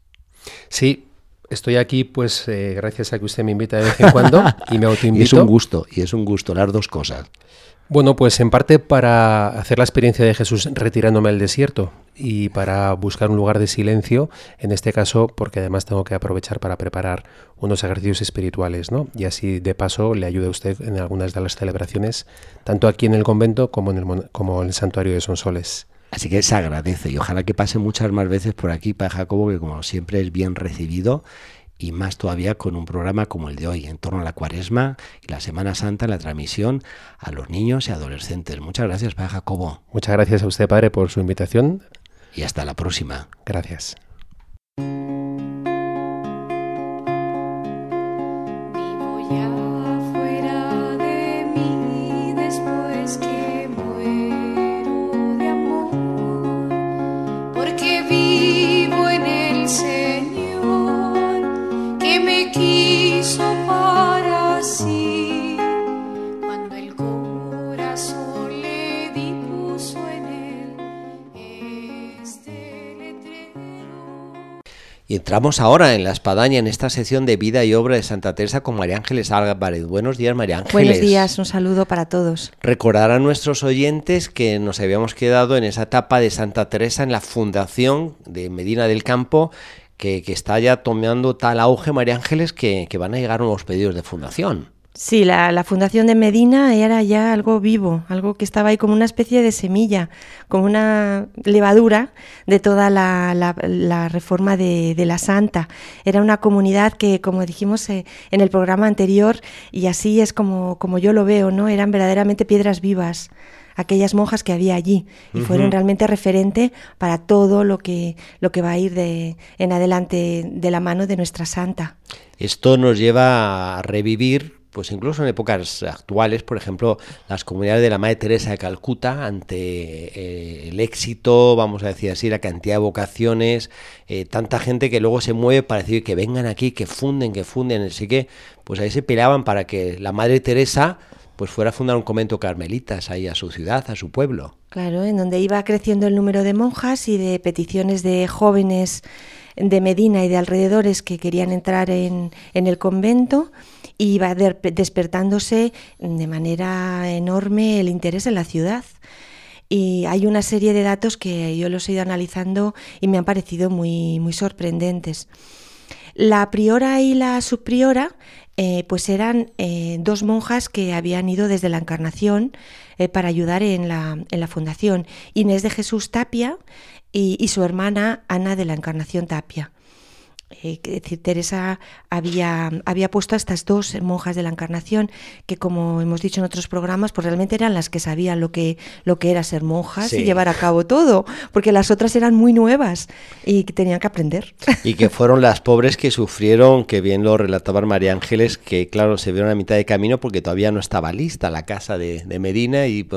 Speaker 3: Sí, estoy aquí pues eh, gracias a que usted me invita de vez en cuando y me autoinvito.
Speaker 2: y es un gusto, y es un gusto, las dos cosas.
Speaker 3: Bueno, pues en parte para hacer la experiencia de Jesús retirándome al desierto y para buscar un lugar de silencio, en este caso porque además tengo que aprovechar para preparar unos ejercicios espirituales, ¿no? Y así de paso le ayude a usted en algunas de las celebraciones, tanto aquí en el convento como en el, como en el santuario de Sonsoles.
Speaker 2: Así que se agradece y ojalá que pase muchas más veces por aquí para Jacobo, que como siempre es bien recibido y más todavía con un programa como el de hoy, en torno a la cuaresma y la Semana Santa, la transmisión a los niños y adolescentes. Muchas gracias, Padre Jacobo.
Speaker 3: Muchas gracias a usted, Padre, por su invitación.
Speaker 2: Y hasta la próxima.
Speaker 3: Gracias.
Speaker 2: Entramos ahora en la espadaña, en esta sección de vida y obra de Santa Teresa con María Ángeles Álvarez. Buenos días, María Ángeles.
Speaker 5: Buenos días, un saludo para todos.
Speaker 2: Recordar a nuestros oyentes que nos habíamos quedado en esa etapa de Santa Teresa en la fundación de Medina del Campo, que, está ya tomando tal auge, María Ángeles, que, que van a llegar nuevos pedidos de fundación.
Speaker 5: Sí, la, fundación de Medina era ya algo vivo, algo que estaba ahí como una especie de semilla, como una levadura de toda la, reforma de, la Santa. Era una comunidad que, como dijimos eh, en el programa anterior, y así es como, como yo lo veo, ¿no? Eran verdaderamente piedras vivas aquellas monjas que había allí y fueron realmente referente para todo lo que, lo que va a ir de, en adelante de la mano de nuestra santa.
Speaker 2: Esto nos lleva a revivir pues incluso en épocas actuales, por ejemplo, las comunidades de la Madre Teresa de Calcuta, ante eh, el éxito, vamos a decir así, la cantidad de vocaciones, eh, tanta gente que luego se mueve para decir que vengan aquí, que funden, que funden, así que, pues ahí se peleaban para que la Madre Teresa pues fuera a fundar un convento carmelitas ahí a su ciudad, a su pueblo.
Speaker 5: Claro, en donde iba creciendo el número de monjas y de peticiones de jóvenes de Medina y de alrededores que querían entrar en, el convento y va despertándose de manera enorme el interés en la ciudad. Y hay una serie de datos que yo los he ido analizando y me han parecido muy, muy sorprendentes. La priora y la subpriora eh, pues eran eh, dos monjas que habían ido desde la Encarnación eh, para ayudar en la, en la, fundación, Inés de Jesús Tapia y su hermana Ana de la Encarnación Tapia. Eh, decir, Teresa había, había puesto a estas dos monjas de la Encarnación, que como hemos dicho en otros programas, pues realmente eran las que sabían lo que, lo que era ser monjas y llevar a cabo todo, porque las otras eran muy nuevas y que tenían que aprender.
Speaker 2: Y que fueron las pobres que sufrieron, que bien lo relataba María Ángeles, que claro, se vieron a mitad de camino porque todavía no estaba lista la casa de, Medina y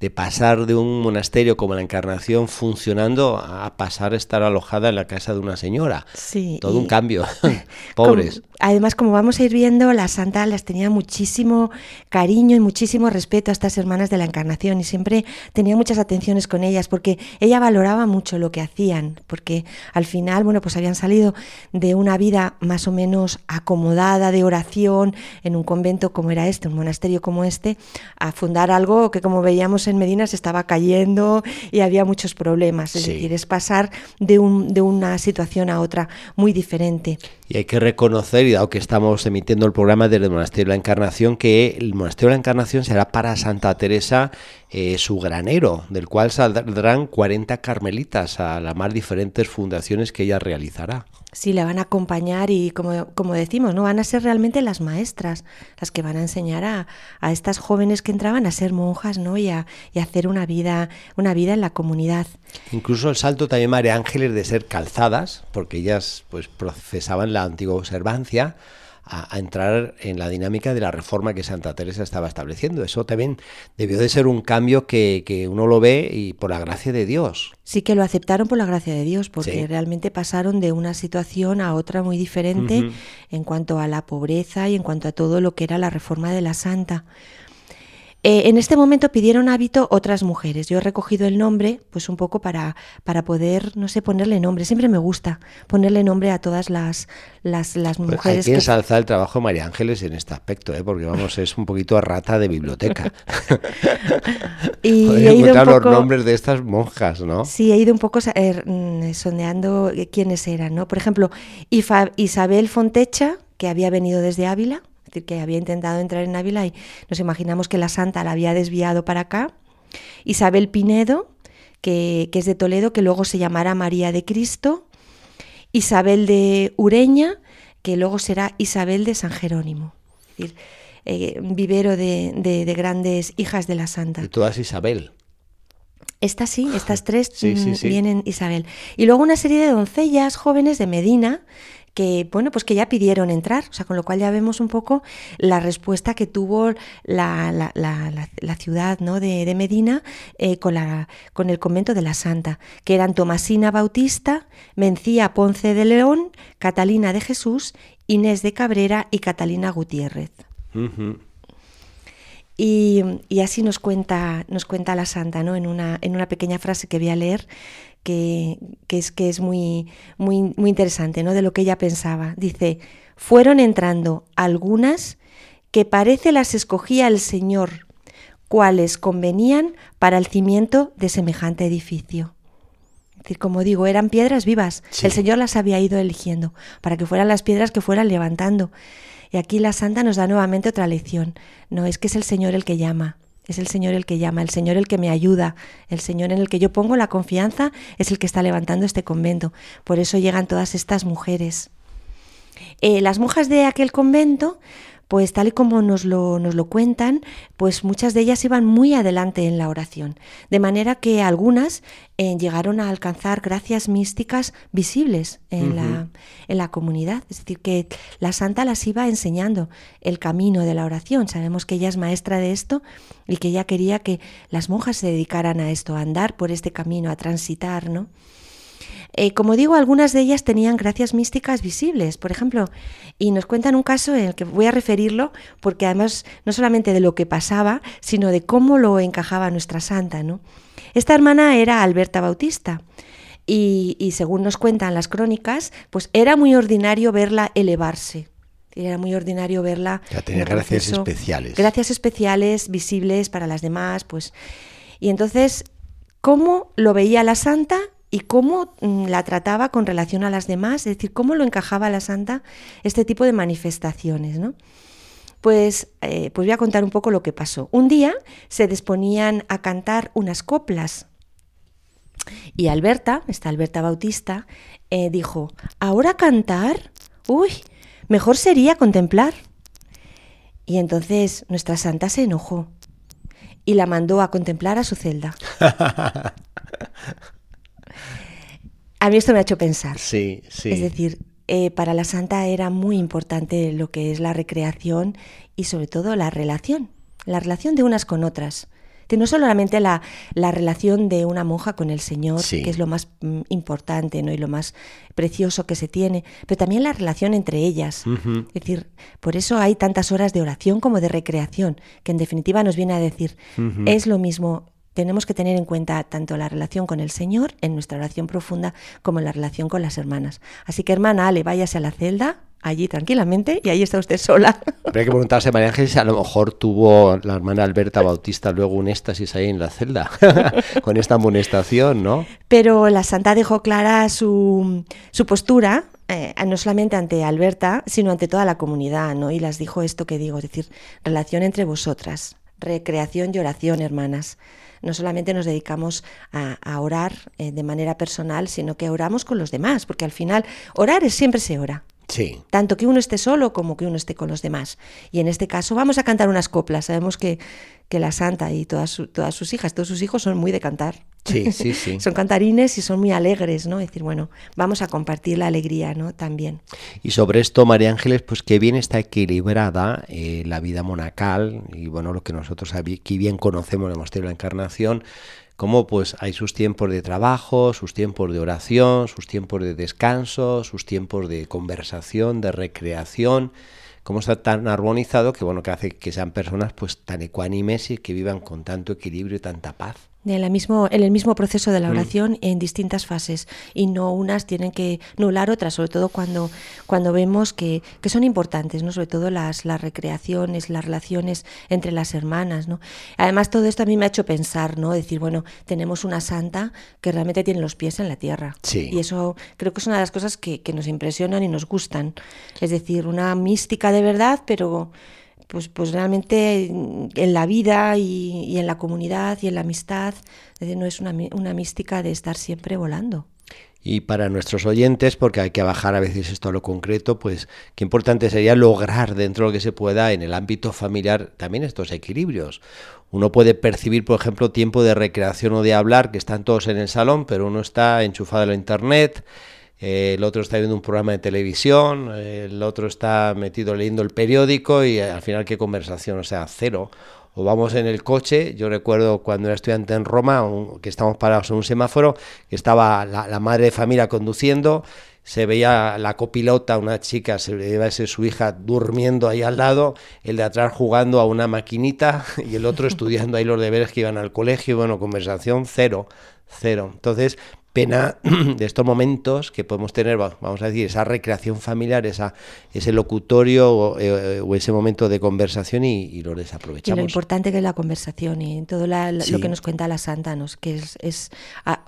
Speaker 2: de pasar de un monasterio como la Encarnación funcionando a pasar a estar alojada en la casa de una señora.
Speaker 5: Sí
Speaker 2: un cambio. Pobres.
Speaker 5: además, como vamos a ir viendo, la santa las tenía muchísimo cariño y muchísimo respeto a estas hermanas de la Encarnación y siempre tenía muchas atenciones con ellas porque ella valoraba mucho lo que hacían, porque al final, bueno, pues habían salido de una vida más o menos acomodada de oración en un convento como era este, un monasterio como este, a fundar algo que como veíamos en Medina se estaba cayendo y había muchos problemas. Es decir, es pasar de, un, de una situación a otra muy diferente.
Speaker 2: Y hay que reconocer, y dado que estamos emitiendo el programa desde el Monasterio de la Encarnación, que el Monasterio de la Encarnación será para Santa Teresa eh, su granero, del cual saldrán 40 carmelitas a las más diferentes fundaciones que ella realizará.
Speaker 5: Sí, la van a acompañar y como, como decimos, ¿no? van a ser realmente las maestras, las que van a enseñar a, a estas jóvenes que entraban a ser monjas ¿no? y, a, y hacer una vida, una vida en la comunidad.
Speaker 2: Incluso el salto también María Ángeles de ser calzadas, porque ellas pues profesaban la antigua observancia, a, entrar en la dinámica de la reforma que Santa Teresa estaba estableciendo. Eso también debió de ser un cambio que, que uno lo ve y por la gracia de Dios.
Speaker 5: Sí que lo aceptaron por la gracia de Dios, porque realmente pasaron de una situación a otra muy diferente en cuanto a la pobreza y en cuanto a todo lo que era la reforma de la Santa. Eh, en este momento pidieron hábito otras mujeres. Yo he recogido el nombre, pues un poco para, para poder, no sé, ponerle nombre. Siempre me gusta ponerle nombre a todas las, las, las pues mujeres.
Speaker 2: hay que ensalzar el trabajo de María Ángeles en este aspecto, ¿eh? porque vamos, es un poquito rata de biblioteca. y he ido un poco, los nombres de estas monjas, ¿no?
Speaker 5: Sí, he ido un poco eh, sondeando quiénes eran, ¿no? Por ejemplo, Isabel Fontecha, que había venido desde Ávila que había intentado entrar en Ávila y nos imaginamos que la santa la había desviado para acá. Isabel Pinedo, que, es de Toledo, que luego se llamará María de Cristo. Isabel de Ureña, que luego será Isabel de San Jerónimo. Es decir, eh, vivero de, grandes hijas de la santa.
Speaker 2: Y todas Isabel.
Speaker 5: Estas sí, estas tres mm, vienen Isabel. Y luego una serie de doncellas jóvenes de Medina que bueno, pues que ya pidieron entrar, o sea, con lo cual ya vemos un poco la respuesta que tuvo la, la, la, ciudad ¿no? de, de Medina eh, con, la, con el convento de la Santa, que eran Tomasina Bautista, Mencía Ponce de León, Catalina de Jesús, Inés de Cabrera y Catalina Gutiérrez. y, y, así nos cuenta, nos cuenta la Santa, ¿no? En una, en una pequeña frase que voy a leer, que, es, que es muy, muy, muy interesante, ¿no? De lo que ella pensaba. Dice, fueron entrando algunas que parece las escogía el Señor, cuales convenían para el cimiento de semejante edificio. Es decir, como digo, eran piedras vivas. El Señor las había ido eligiendo para que fueran las piedras que fueran levantando. Y aquí la Santa nos da nuevamente otra lección. No es que es el Señor el que llama, es el Señor el que llama, el Señor el que me ayuda, el Señor en el que yo pongo la confianza es el que está levantando este convento. Por eso llegan todas estas mujeres. Eh, las monjas de aquel convento pues tal y como nos lo, nos lo cuentan, pues muchas de ellas iban muy adelante en la oración, de manera que algunas eh, llegaron a alcanzar gracias místicas visibles en, la, en la comunidad. Es decir, que la santa las iba enseñando el camino de la oración. Sabemos que ella es maestra de esto y que ella quería que las monjas se dedicaran a esto, a andar por este camino, a transitar, ¿no? Eh, como digo, algunas de ellas tenían gracias místicas visibles, por ejemplo, y nos cuentan un caso en el que voy a referirlo porque además no solamente de lo que pasaba, sino de cómo lo encajaba nuestra santa. ¿no? Esta hermana era Alberta Bautista. Y, según nos cuentan las crónicas, pues era muy ordinario verla elevarse, era muy ordinario verla.
Speaker 2: Ya tenía gracias especiales.
Speaker 5: Gracias especiales, visibles para las demás, pues. Y entonces, ¿cómo lo veía la santa? Y cómo mm, la trataba con relación a las demás, es decir, cómo lo encajaba la santa este tipo de manifestaciones, ¿no? Pues, eh, pues voy a contar un poco lo que pasó. Un día se disponían a cantar unas coplas y Alberta, esta Alberta Bautista, eh, dijo, ¿ahora cantar? Uy, mejor sería contemplar. Y entonces nuestra santa se enojó y la mandó a contemplar a su celda. A mí esto me ha hecho pensar.
Speaker 2: Sí, sí.
Speaker 5: Es decir, eh, para la santa era muy importante lo que es la recreación y sobre todo la relación, la relación de unas con otras. Que no solamente la, la, relación de una monja con el Señor, que es lo más mm, importante ¿no? y lo más precioso que se tiene, pero también la relación entre ellas. Es decir, por eso hay tantas horas de oración como de recreación, que en definitiva nos viene a decir, es lo mismo tenemos que tener en cuenta tanto la relación con el Señor en nuestra oración profunda como la relación con las hermanas. Así que hermana Ale, váyase a la celda allí tranquilamente y ahí está usted sola.
Speaker 2: Habría que preguntarse, María Ángel, si a lo mejor tuvo la hermana Alberta Bautista luego un éxtasis ahí en la celda, con esta amonestación, ¿no?
Speaker 5: Pero la santa dejó clara su, su postura, eh, no solamente ante Alberta, sino ante toda la comunidad, ¿no? Y las dijo esto que digo, es decir, relación entre vosotras, recreación y oración, hermanas no solamente nos dedicamos a, orar eh, de manera personal, sino que oramos con los demás, porque al final orar es siempre se ora.
Speaker 2: Sí.
Speaker 5: Tanto que uno esté solo como que uno esté con los demás. Y en este caso vamos a cantar unas coplas. Sabemos que, que la santa y todas, todas sus hijas, todos sus hijos son muy de cantar.
Speaker 2: Sí, sí, sí.
Speaker 5: son cantarines y son muy alegres, ¿no? Es decir, bueno, vamos a compartir la alegría, ¿no? También.
Speaker 2: Y sobre esto, María Ángeles, pues que bien está equilibrada eh, la vida monacal y bueno, lo que nosotros aquí bien conocemos el monasterio de la Encarnación, como pues hay sus tiempos de trabajo, sus tiempos de oración, sus tiempos de descanso, sus tiempos de conversación, de recreación, cómo está tan armonizado que bueno, que hace que sean personas pues tan ecuánimes y que vivan con tanto equilibrio y tanta paz.
Speaker 5: En, la mismo, en el mismo proceso de la mm. oración en distintas fases y no unas tienen que nular otras, sobre todo cuando, cuando vemos que, que son importantes, ¿no? sobre todo las, las recreaciones, las relaciones entre las hermanas. ¿no? Además todo esto a mí me ha hecho pensar, ¿no? decir, bueno, tenemos una santa que realmente tiene los pies en la tierra y eso creo que es una de las cosas que, que nos impresionan y nos gustan, es decir, una mística de verdad, pero pues, pues realmente en la vida y, en la comunidad y en la amistad, no es una, una mística de estar siempre volando.
Speaker 2: Y para nuestros oyentes, porque hay que bajar a veces esto a lo concreto, pues qué importante sería lograr dentro de lo que se pueda en el ámbito familiar también estos equilibrios. Uno puede percibir, por ejemplo, tiempo de recreación o de hablar, que están todos en el salón, pero uno está enchufado a la internet, el otro está viendo un programa de televisión, el otro está metido leyendo el periódico y al final qué conversación, o sea, cero o vamos en el coche. Yo recuerdo cuando era estudiante en Roma, que estábamos parados en un semáforo, que estaba la, madre de familia conduciendo, se veía la copilota, una chica, se veía su hija durmiendo ahí al lado, el de atrás jugando a una maquinita y el otro estudiando ahí los deberes que iban al colegio, bueno, conversación cero, cero. Entonces, pena de estos momentos que podemos tener, vamos a decir, esa recreación familiar, esa, ese locutorio o, eh, ese momento de conversación y, lo desaprovechamos.
Speaker 5: Y lo importante que es la conversación y todo lo que nos cuenta la Santa, nos, que es,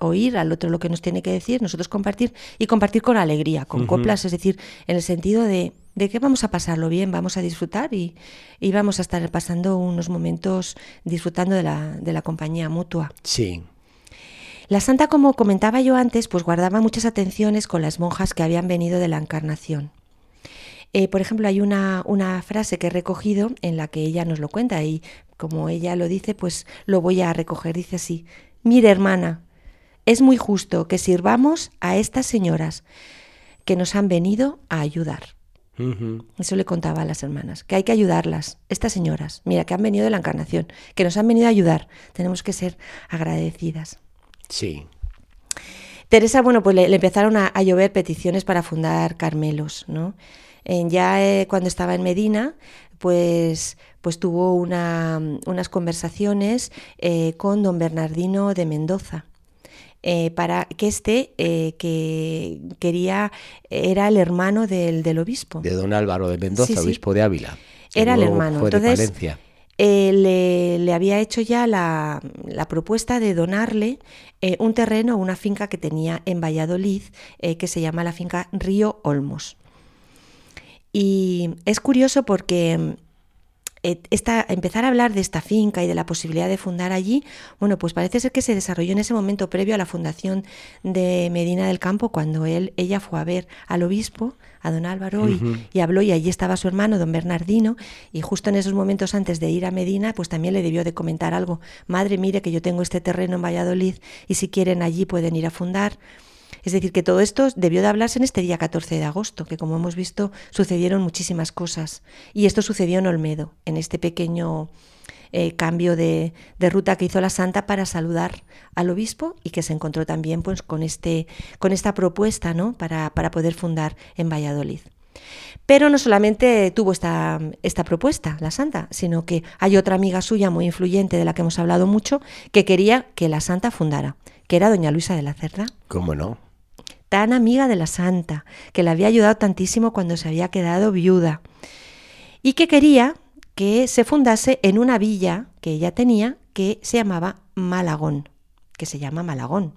Speaker 5: oír al otro lo que nos tiene que decir, nosotros compartir y compartir con alegría, con coplas, es decir, en el sentido de, de que vamos a pasarlo bien, vamos a disfrutar y, y vamos a estar pasando unos momentos disfrutando de la, de la compañía mutua.
Speaker 2: Sí,
Speaker 5: la santa, como comentaba yo antes, pues guardaba muchas atenciones con las monjas que habían venido de la Encarnación. Eh, por ejemplo, hay una, una, frase que he recogido en la que ella nos lo cuenta y como ella lo dice, pues lo voy a recoger. Dice así, mire hermana, es muy justo que sirvamos a estas señoras que nos han venido a ayudar. Eso le contaba a las hermanas, que hay que ayudarlas, estas señoras, mira, que han venido de la encarnación, que nos han venido a ayudar, tenemos que ser agradecidas.
Speaker 2: Sí.
Speaker 5: Teresa, bueno, pues le, empezaron a, llover peticiones para fundar Carmelos, ¿no? ya eh, cuando estaba en Medina, pues, pues tuvo unas conversaciones eh, con don Bernardino de Mendoza. Eh, para que este que quería era el hermano del, del, obispo
Speaker 2: de don Álvaro de Mendoza obispo de Ávila
Speaker 5: era el hermano entonces eh, le, había hecho ya la, propuesta de donarle eh, un terreno, una finca que tenía en Valladolid, eh, que se llama la finca Río Olmos. Y es curioso porque empezar a hablar de esta finca y de la posibilidad de fundar allí, bueno, pues parece ser que se desarrolló en ese momento previo a la fundación de Medina del Campo, cuando él, ella fue a ver al obispo, a don Álvaro, y, habló, y allí estaba su hermano, don Bernardino, y justo en esos momentos antes de ir a Medina, pues también le debió de comentar algo, madre, mire que yo tengo este terreno en Valladolid, y si quieren allí pueden ir a fundar. Es decir, que todo esto debió de hablarse en este día 14 de agosto, que como hemos visto sucedieron muchísimas cosas. Y esto sucedió en Olmedo, en este pequeño eh, cambio de, ruta que hizo la santa para saludar al obispo y que se encontró también pues, con, este, con esta propuesta ¿no? para, para poder fundar en Valladolid. Pero no solamente tuvo esta, esta, propuesta, la santa, sino que hay otra amiga suya muy influyente de la que hemos hablado mucho, que quería que la santa fundara, que era doña Luisa de la Cerda.
Speaker 2: ¿Cómo no?
Speaker 5: Tan amiga de la santa, que la había ayudado tantísimo cuando se había quedado viuda, y que quería que se fundase en una villa que ella tenía que se llamaba Malagón, que se llama Malagón.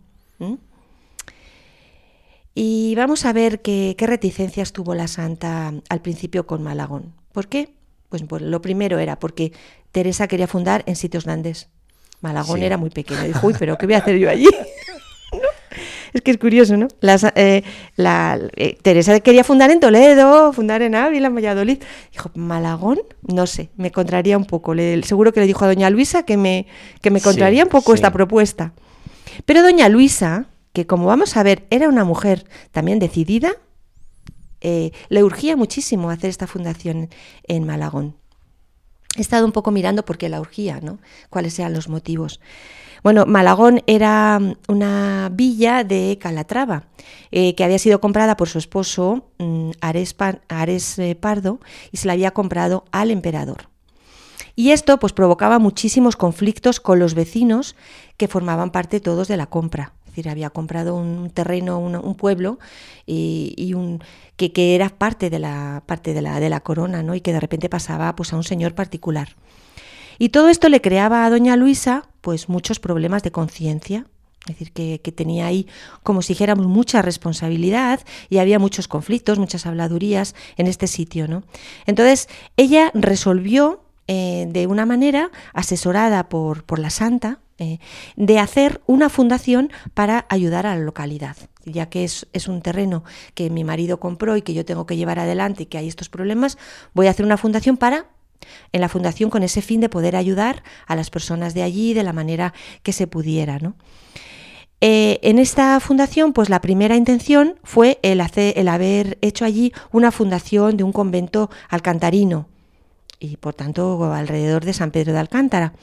Speaker 5: Y vamos a ver qué, reticencias tuvo la santa al principio con Malagón. ¿Por qué? Pues, pues, lo primero era porque Teresa quería fundar en sitios grandes. Malagón era muy pequeño. Dijo, uy, pero ¿qué voy a hacer yo allí? Es que es curioso, ¿no? Eh, la, eh, Teresa quería fundar en Toledo, fundar en Ávila, en Valladolid. Dijo, Malagón, no sé, me contraría un poco. seguro que le dijo a doña Luisa que me, que me contraría un poco esta propuesta. Pero doña Luisa, que como vamos a ver, era una mujer también decidida, eh, le urgía muchísimo hacer esta fundación en Malagón. He estado un poco mirando por qué la urgía, ¿no? Cuáles eran los motivos. Bueno, Malagón era mm, una villa de Calatrava, eh, que había sido comprada por su esposo mm, Ares, eh, Pardo y se la había comprado al emperador. Y esto pues provocaba muchísimos conflictos con los vecinos que formaban parte todos de la compra. Es decir, había comprado un terreno, un, pueblo y, un, que, que, era parte de la parte de la, de la corona, ¿no? Y que de repente pasaba pues a un señor particular. Y todo esto le creaba a doña Luisa pues muchos problemas de conciencia. Es decir, que, tenía ahí, como si dijéramos, mucha responsabilidad y había muchos conflictos, muchas habladurías en este sitio. ¿no? Entonces, ella resolvió eh, de una manera, asesorada por, la santa, eh, de hacer una fundación para ayudar a la localidad, ya que es, un terreno que mi marido compró y que yo tengo que llevar adelante y que hay estos problemas, voy a hacer una fundación para en la fundación con ese fin de poder ayudar a las personas de allí de la manera que se pudiera. ¿no? Eh, en esta fundación, pues la primera intención fue el, hacer, el haber hecho allí una fundación de un convento alcantarino y por tanto alrededor de San Pedro de Alcántara.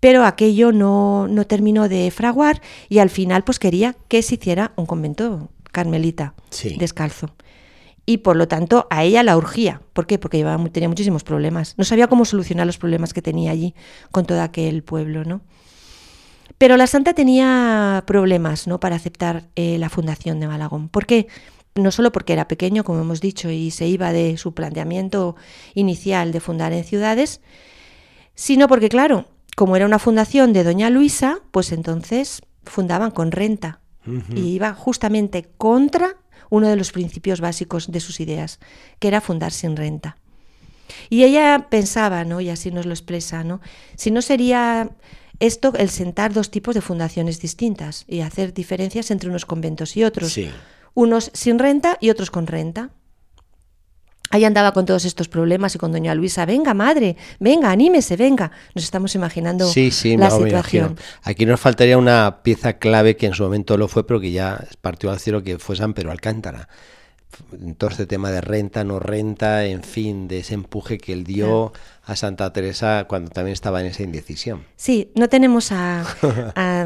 Speaker 5: Pero aquello no, no terminó de fraguar y al final pues quería que se hiciera un convento carmelita descalzo. Y por lo tanto a ella la urgía. ¿Por qué? Porque tenía muchísimos problemas. No sabía cómo solucionar los problemas que tenía allí con todo aquel pueblo, ¿no? Pero la santa tenía problemas ¿no? para aceptar eh, la fundación de Malagón. ¿Por qué? No solo porque era pequeño, como hemos dicho, y se iba de su planteamiento inicial de fundar en ciudades, sino porque, claro, como era una fundación de Doña Luisa, pues entonces fundaban con renta. Y iba justamente contra uno de los principios básicos de sus ideas, que era fundar sin renta. Y ella pensaba, ¿no? Y así nos lo expresa, ¿no? Si no sería esto, el sentar dos tipos de fundaciones distintas y hacer diferencias entre unos conventos y otros. Unos sin renta y otros con renta. Ahí andaba con todos estos problemas y con doña Luisa, venga madre, venga, anímese, venga. Nos estamos imaginando
Speaker 2: sí, sí,
Speaker 5: la situación.
Speaker 2: Aquí nos faltaría una pieza clave que en su momento lo fue, pero que ya partió al cielo, que fue San Pedro Alcántara todo este tema de renta, no renta, en fin, de ese empuje que él dio a Santa Teresa cuando también estaba en esa indecisión.
Speaker 5: Sí, no tenemos a,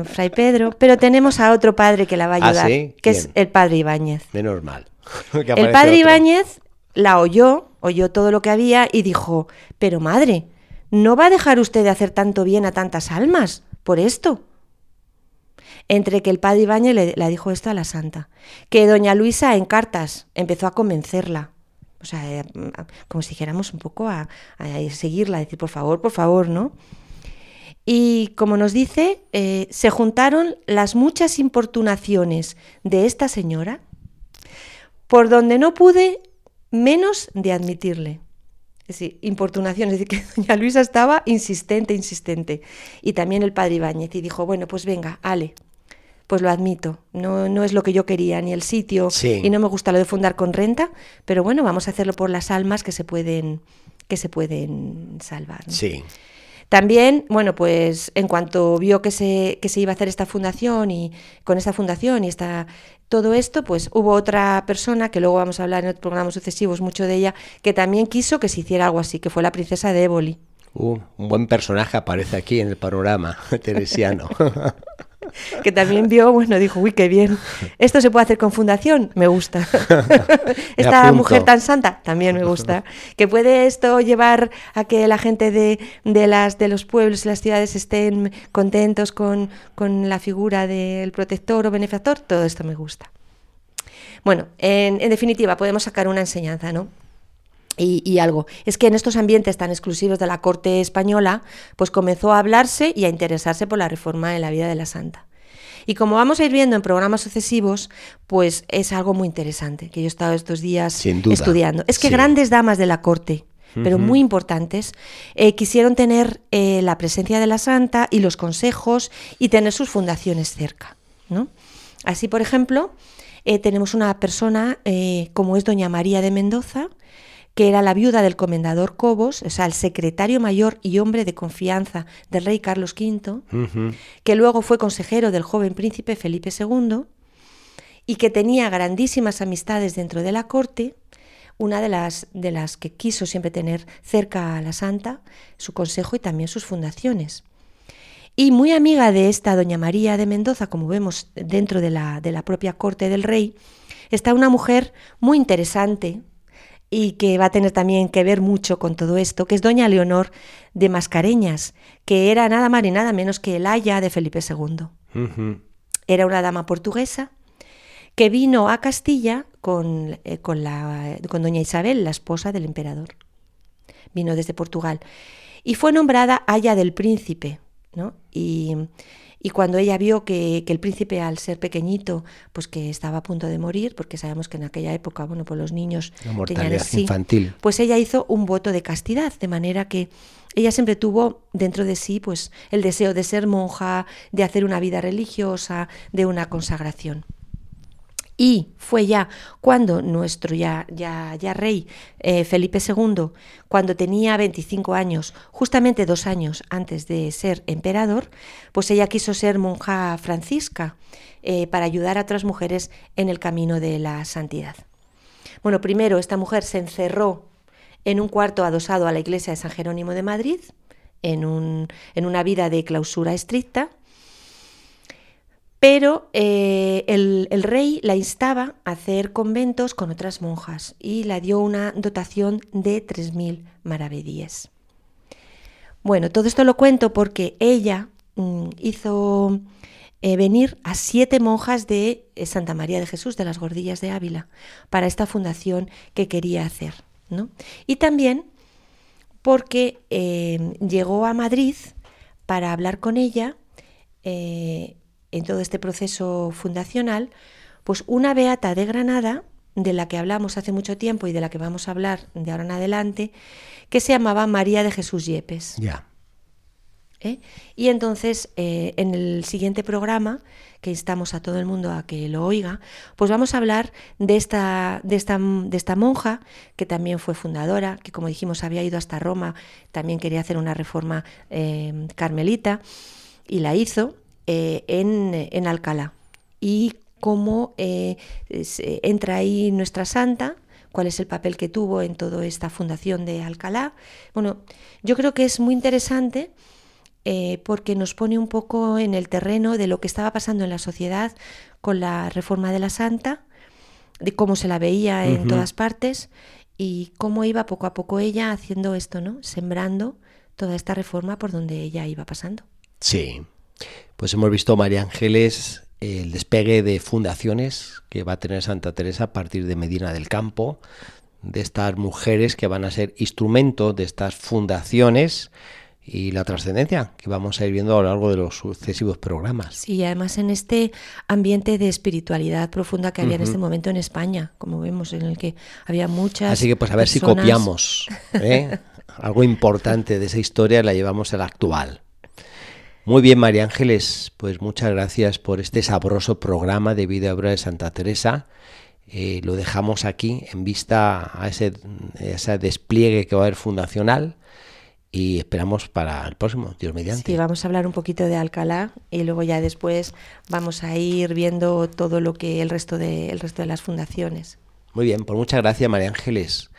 Speaker 5: Fray Pedro, pero tenemos a otro padre que la va a ¿Ah, ayudar, que es el padre Ibáñez.
Speaker 2: Menos mal.
Speaker 5: el padre Ibáñez la oyó, oyó todo lo que había y dijo, pero madre, ¿no va a dejar usted de hacer tanto bien a tantas almas por esto? entre que el padre Ibáñez le, dijo esto a la santa, que doña Luisa en cartas empezó a convencerla, o sea, eh, como si dijéramos un poco a, seguirla, a decir, por favor, por favor, ¿no? Y como nos dice, eh, se juntaron las muchas importunaciones de esta señora, por donde no pude menos de admitirle. Es decir, importunación, es decir, que doña Luisa estaba insistente, insistente. Y también el padre Ibáñez, y dijo, bueno, pues venga, ale, pues lo admito, no, no es lo que yo quería, ni el sitio, y no me gusta lo de fundar con renta, pero bueno, vamos a hacerlo por las almas que se pueden, que se pueden salvar.
Speaker 2: Sí.
Speaker 5: También, bueno, pues en cuanto vio que se, que se iba a hacer esta fundación y con esta fundación y esta, todo esto, pues hubo otra persona, que luego vamos a hablar en otros programas sucesivos mucho de ella, que también quiso que se hiciera algo así, que fue la princesa de Éboli.
Speaker 2: Uh, un buen personaje aparece aquí en el panorama teresiano.
Speaker 5: que también vio, bueno, dijo, uy, qué bien. Esto se puede hacer con fundación, me gusta. Esta mujer tan santa, también me gusta. Que puede esto llevar a que la gente de, las, de los pueblos y las ciudades estén contentos con, con la figura del protector o benefactor, todo esto me gusta. Bueno, en, en definitiva, podemos sacar una enseñanza, ¿no? Y, algo. Es que en estos ambientes tan exclusivos de la corte española, pues comenzó a hablarse y a interesarse por la reforma en la vida de la santa. Y como vamos a ir viendo en programas sucesivos, pues es algo muy interesante que yo he estado estos días estudiando. Es que grandes damas de la corte, pero muy importantes, eh, quisieron tener eh, la presencia de la santa y los consejos y tener sus fundaciones cerca. ¿no? Así, por ejemplo, eh, tenemos una persona como es doña María de Mendoza, que era la viuda del comendador Cobos, o sea, el secretario mayor y hombre de confianza del rey Carlos V, que luego fue consejero del joven príncipe Felipe II y que tenía grandísimas amistades dentro de la corte, una de las, de las que quiso siempre tener cerca a la santa, su consejo y también sus fundaciones. Y muy amiga de esta doña María de Mendoza, como vemos dentro de la, de la propia corte del rey, está una mujer muy interesante, y que va a tener también que ver mucho con todo esto, que es doña Leonor de Mascareñas, que era nada más y nada menos que el aya de Felipe II. Era una dama portuguesa que vino a Castilla con, eh, con, la, con doña Isabel, la esposa del emperador. Vino desde Portugal y fue nombrada aya del príncipe, ¿no? Y, y cuando ella vio que, el príncipe, al ser pequeñito, pues que estaba a punto de morir, porque sabemos que en aquella época, bueno, pues los niños
Speaker 2: La mortalidad infantil.
Speaker 5: Pues ella hizo un voto de castidad, de manera que ella siempre tuvo dentro de sí pues el deseo de ser monja, de hacer una vida religiosa, de una consagración. Y fue ya cuando nuestro ya, ya, ya rey eh, Felipe II, cuando tenía 25 años, justamente dos años antes de ser emperador, pues ella quiso ser monja francisca eh, para ayudar a otras mujeres en el camino de la santidad. Bueno, primero esta mujer se encerró en un cuarto adosado a la iglesia de San Jerónimo de Madrid, en, un, en una vida de clausura estricta, pero eh, el, rey la instaba a hacer conventos con otras monjas y la dio una dotación de 3.000 maravedíes. Bueno, todo esto lo cuento porque ella mm, hizo eh, venir a siete monjas de eh, Santa María de Jesús, de las Gordillas de Ávila, para esta fundación que quería hacer. Y también porque llegó a Madrid para hablar con ella en todo este proceso fundacional, pues una beata de Granada, de la que hablamos hace mucho tiempo y de la que vamos a hablar de ahora en adelante, que se llamaba María de Jesús Yepes.
Speaker 2: Ya.
Speaker 5: ¿Eh? Y entonces, eh, en el siguiente programa, que instamos a todo el mundo a que lo oiga, pues vamos a hablar de esta, de esta, de esta monja, que también fue fundadora, que como dijimos había ido hasta Roma, también quería hacer una reforma eh, carmelita, y la hizo, eh, en, Alcalá y cómo eh, entra ahí nuestra santa, cuál es el papel que tuvo en toda esta fundación de Alcalá. Bueno, yo creo que es muy interesante eh, porque nos pone un poco en el terreno de lo que estaba pasando en la sociedad con la reforma de la santa, de cómo se la veía en todas partes y cómo iba poco a poco ella haciendo esto, ¿no? Sembrando toda esta reforma por donde ella iba pasando.
Speaker 2: Sí, pues hemos visto, María Ángeles, el despegue de fundaciones que va a tener Santa Teresa a partir de Medina del Campo, de estas mujeres que van a ser instrumento de estas fundaciones y la trascendencia que vamos a ir viendo a lo largo de los sucesivos programas.
Speaker 5: Sí, además en este ambiente de espiritualidad profunda que había en este momento en España, como vemos, en el que había muchas.
Speaker 2: Así que, pues a ver si copiamos. ¿eh? Algo importante de esa historia la llevamos a la actual. Muy bien, María Ángeles, pues muchas gracias por este sabroso programa de vida y obra de Santa Teresa. Eh, lo dejamos aquí en vista a ese, ese despliegue que va a haber fundacional y esperamos para el próximo, Dios mediante.
Speaker 5: Sí, vamos a hablar un poquito de Alcalá y luego ya después vamos a ir viendo todo lo que el resto de, el resto de las fundaciones.
Speaker 2: Muy bien, pues muchas gracias María Ángeles.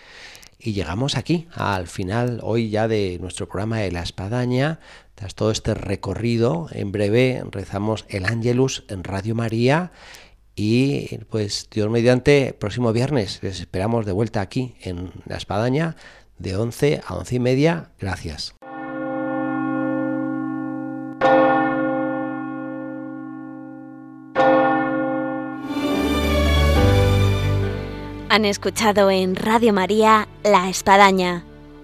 Speaker 2: Y llegamos aquí, al final hoy ya de nuestro programa de la espadaña, tras todo este recorrido, en breve rezamos el Ángelus en Radio María y pues Dios mediante, próximo viernes les esperamos de vuelta aquí en La Espadaña de 11 a 11 y media. Gracias.
Speaker 1: Han escuchado en Radio María La Espadaña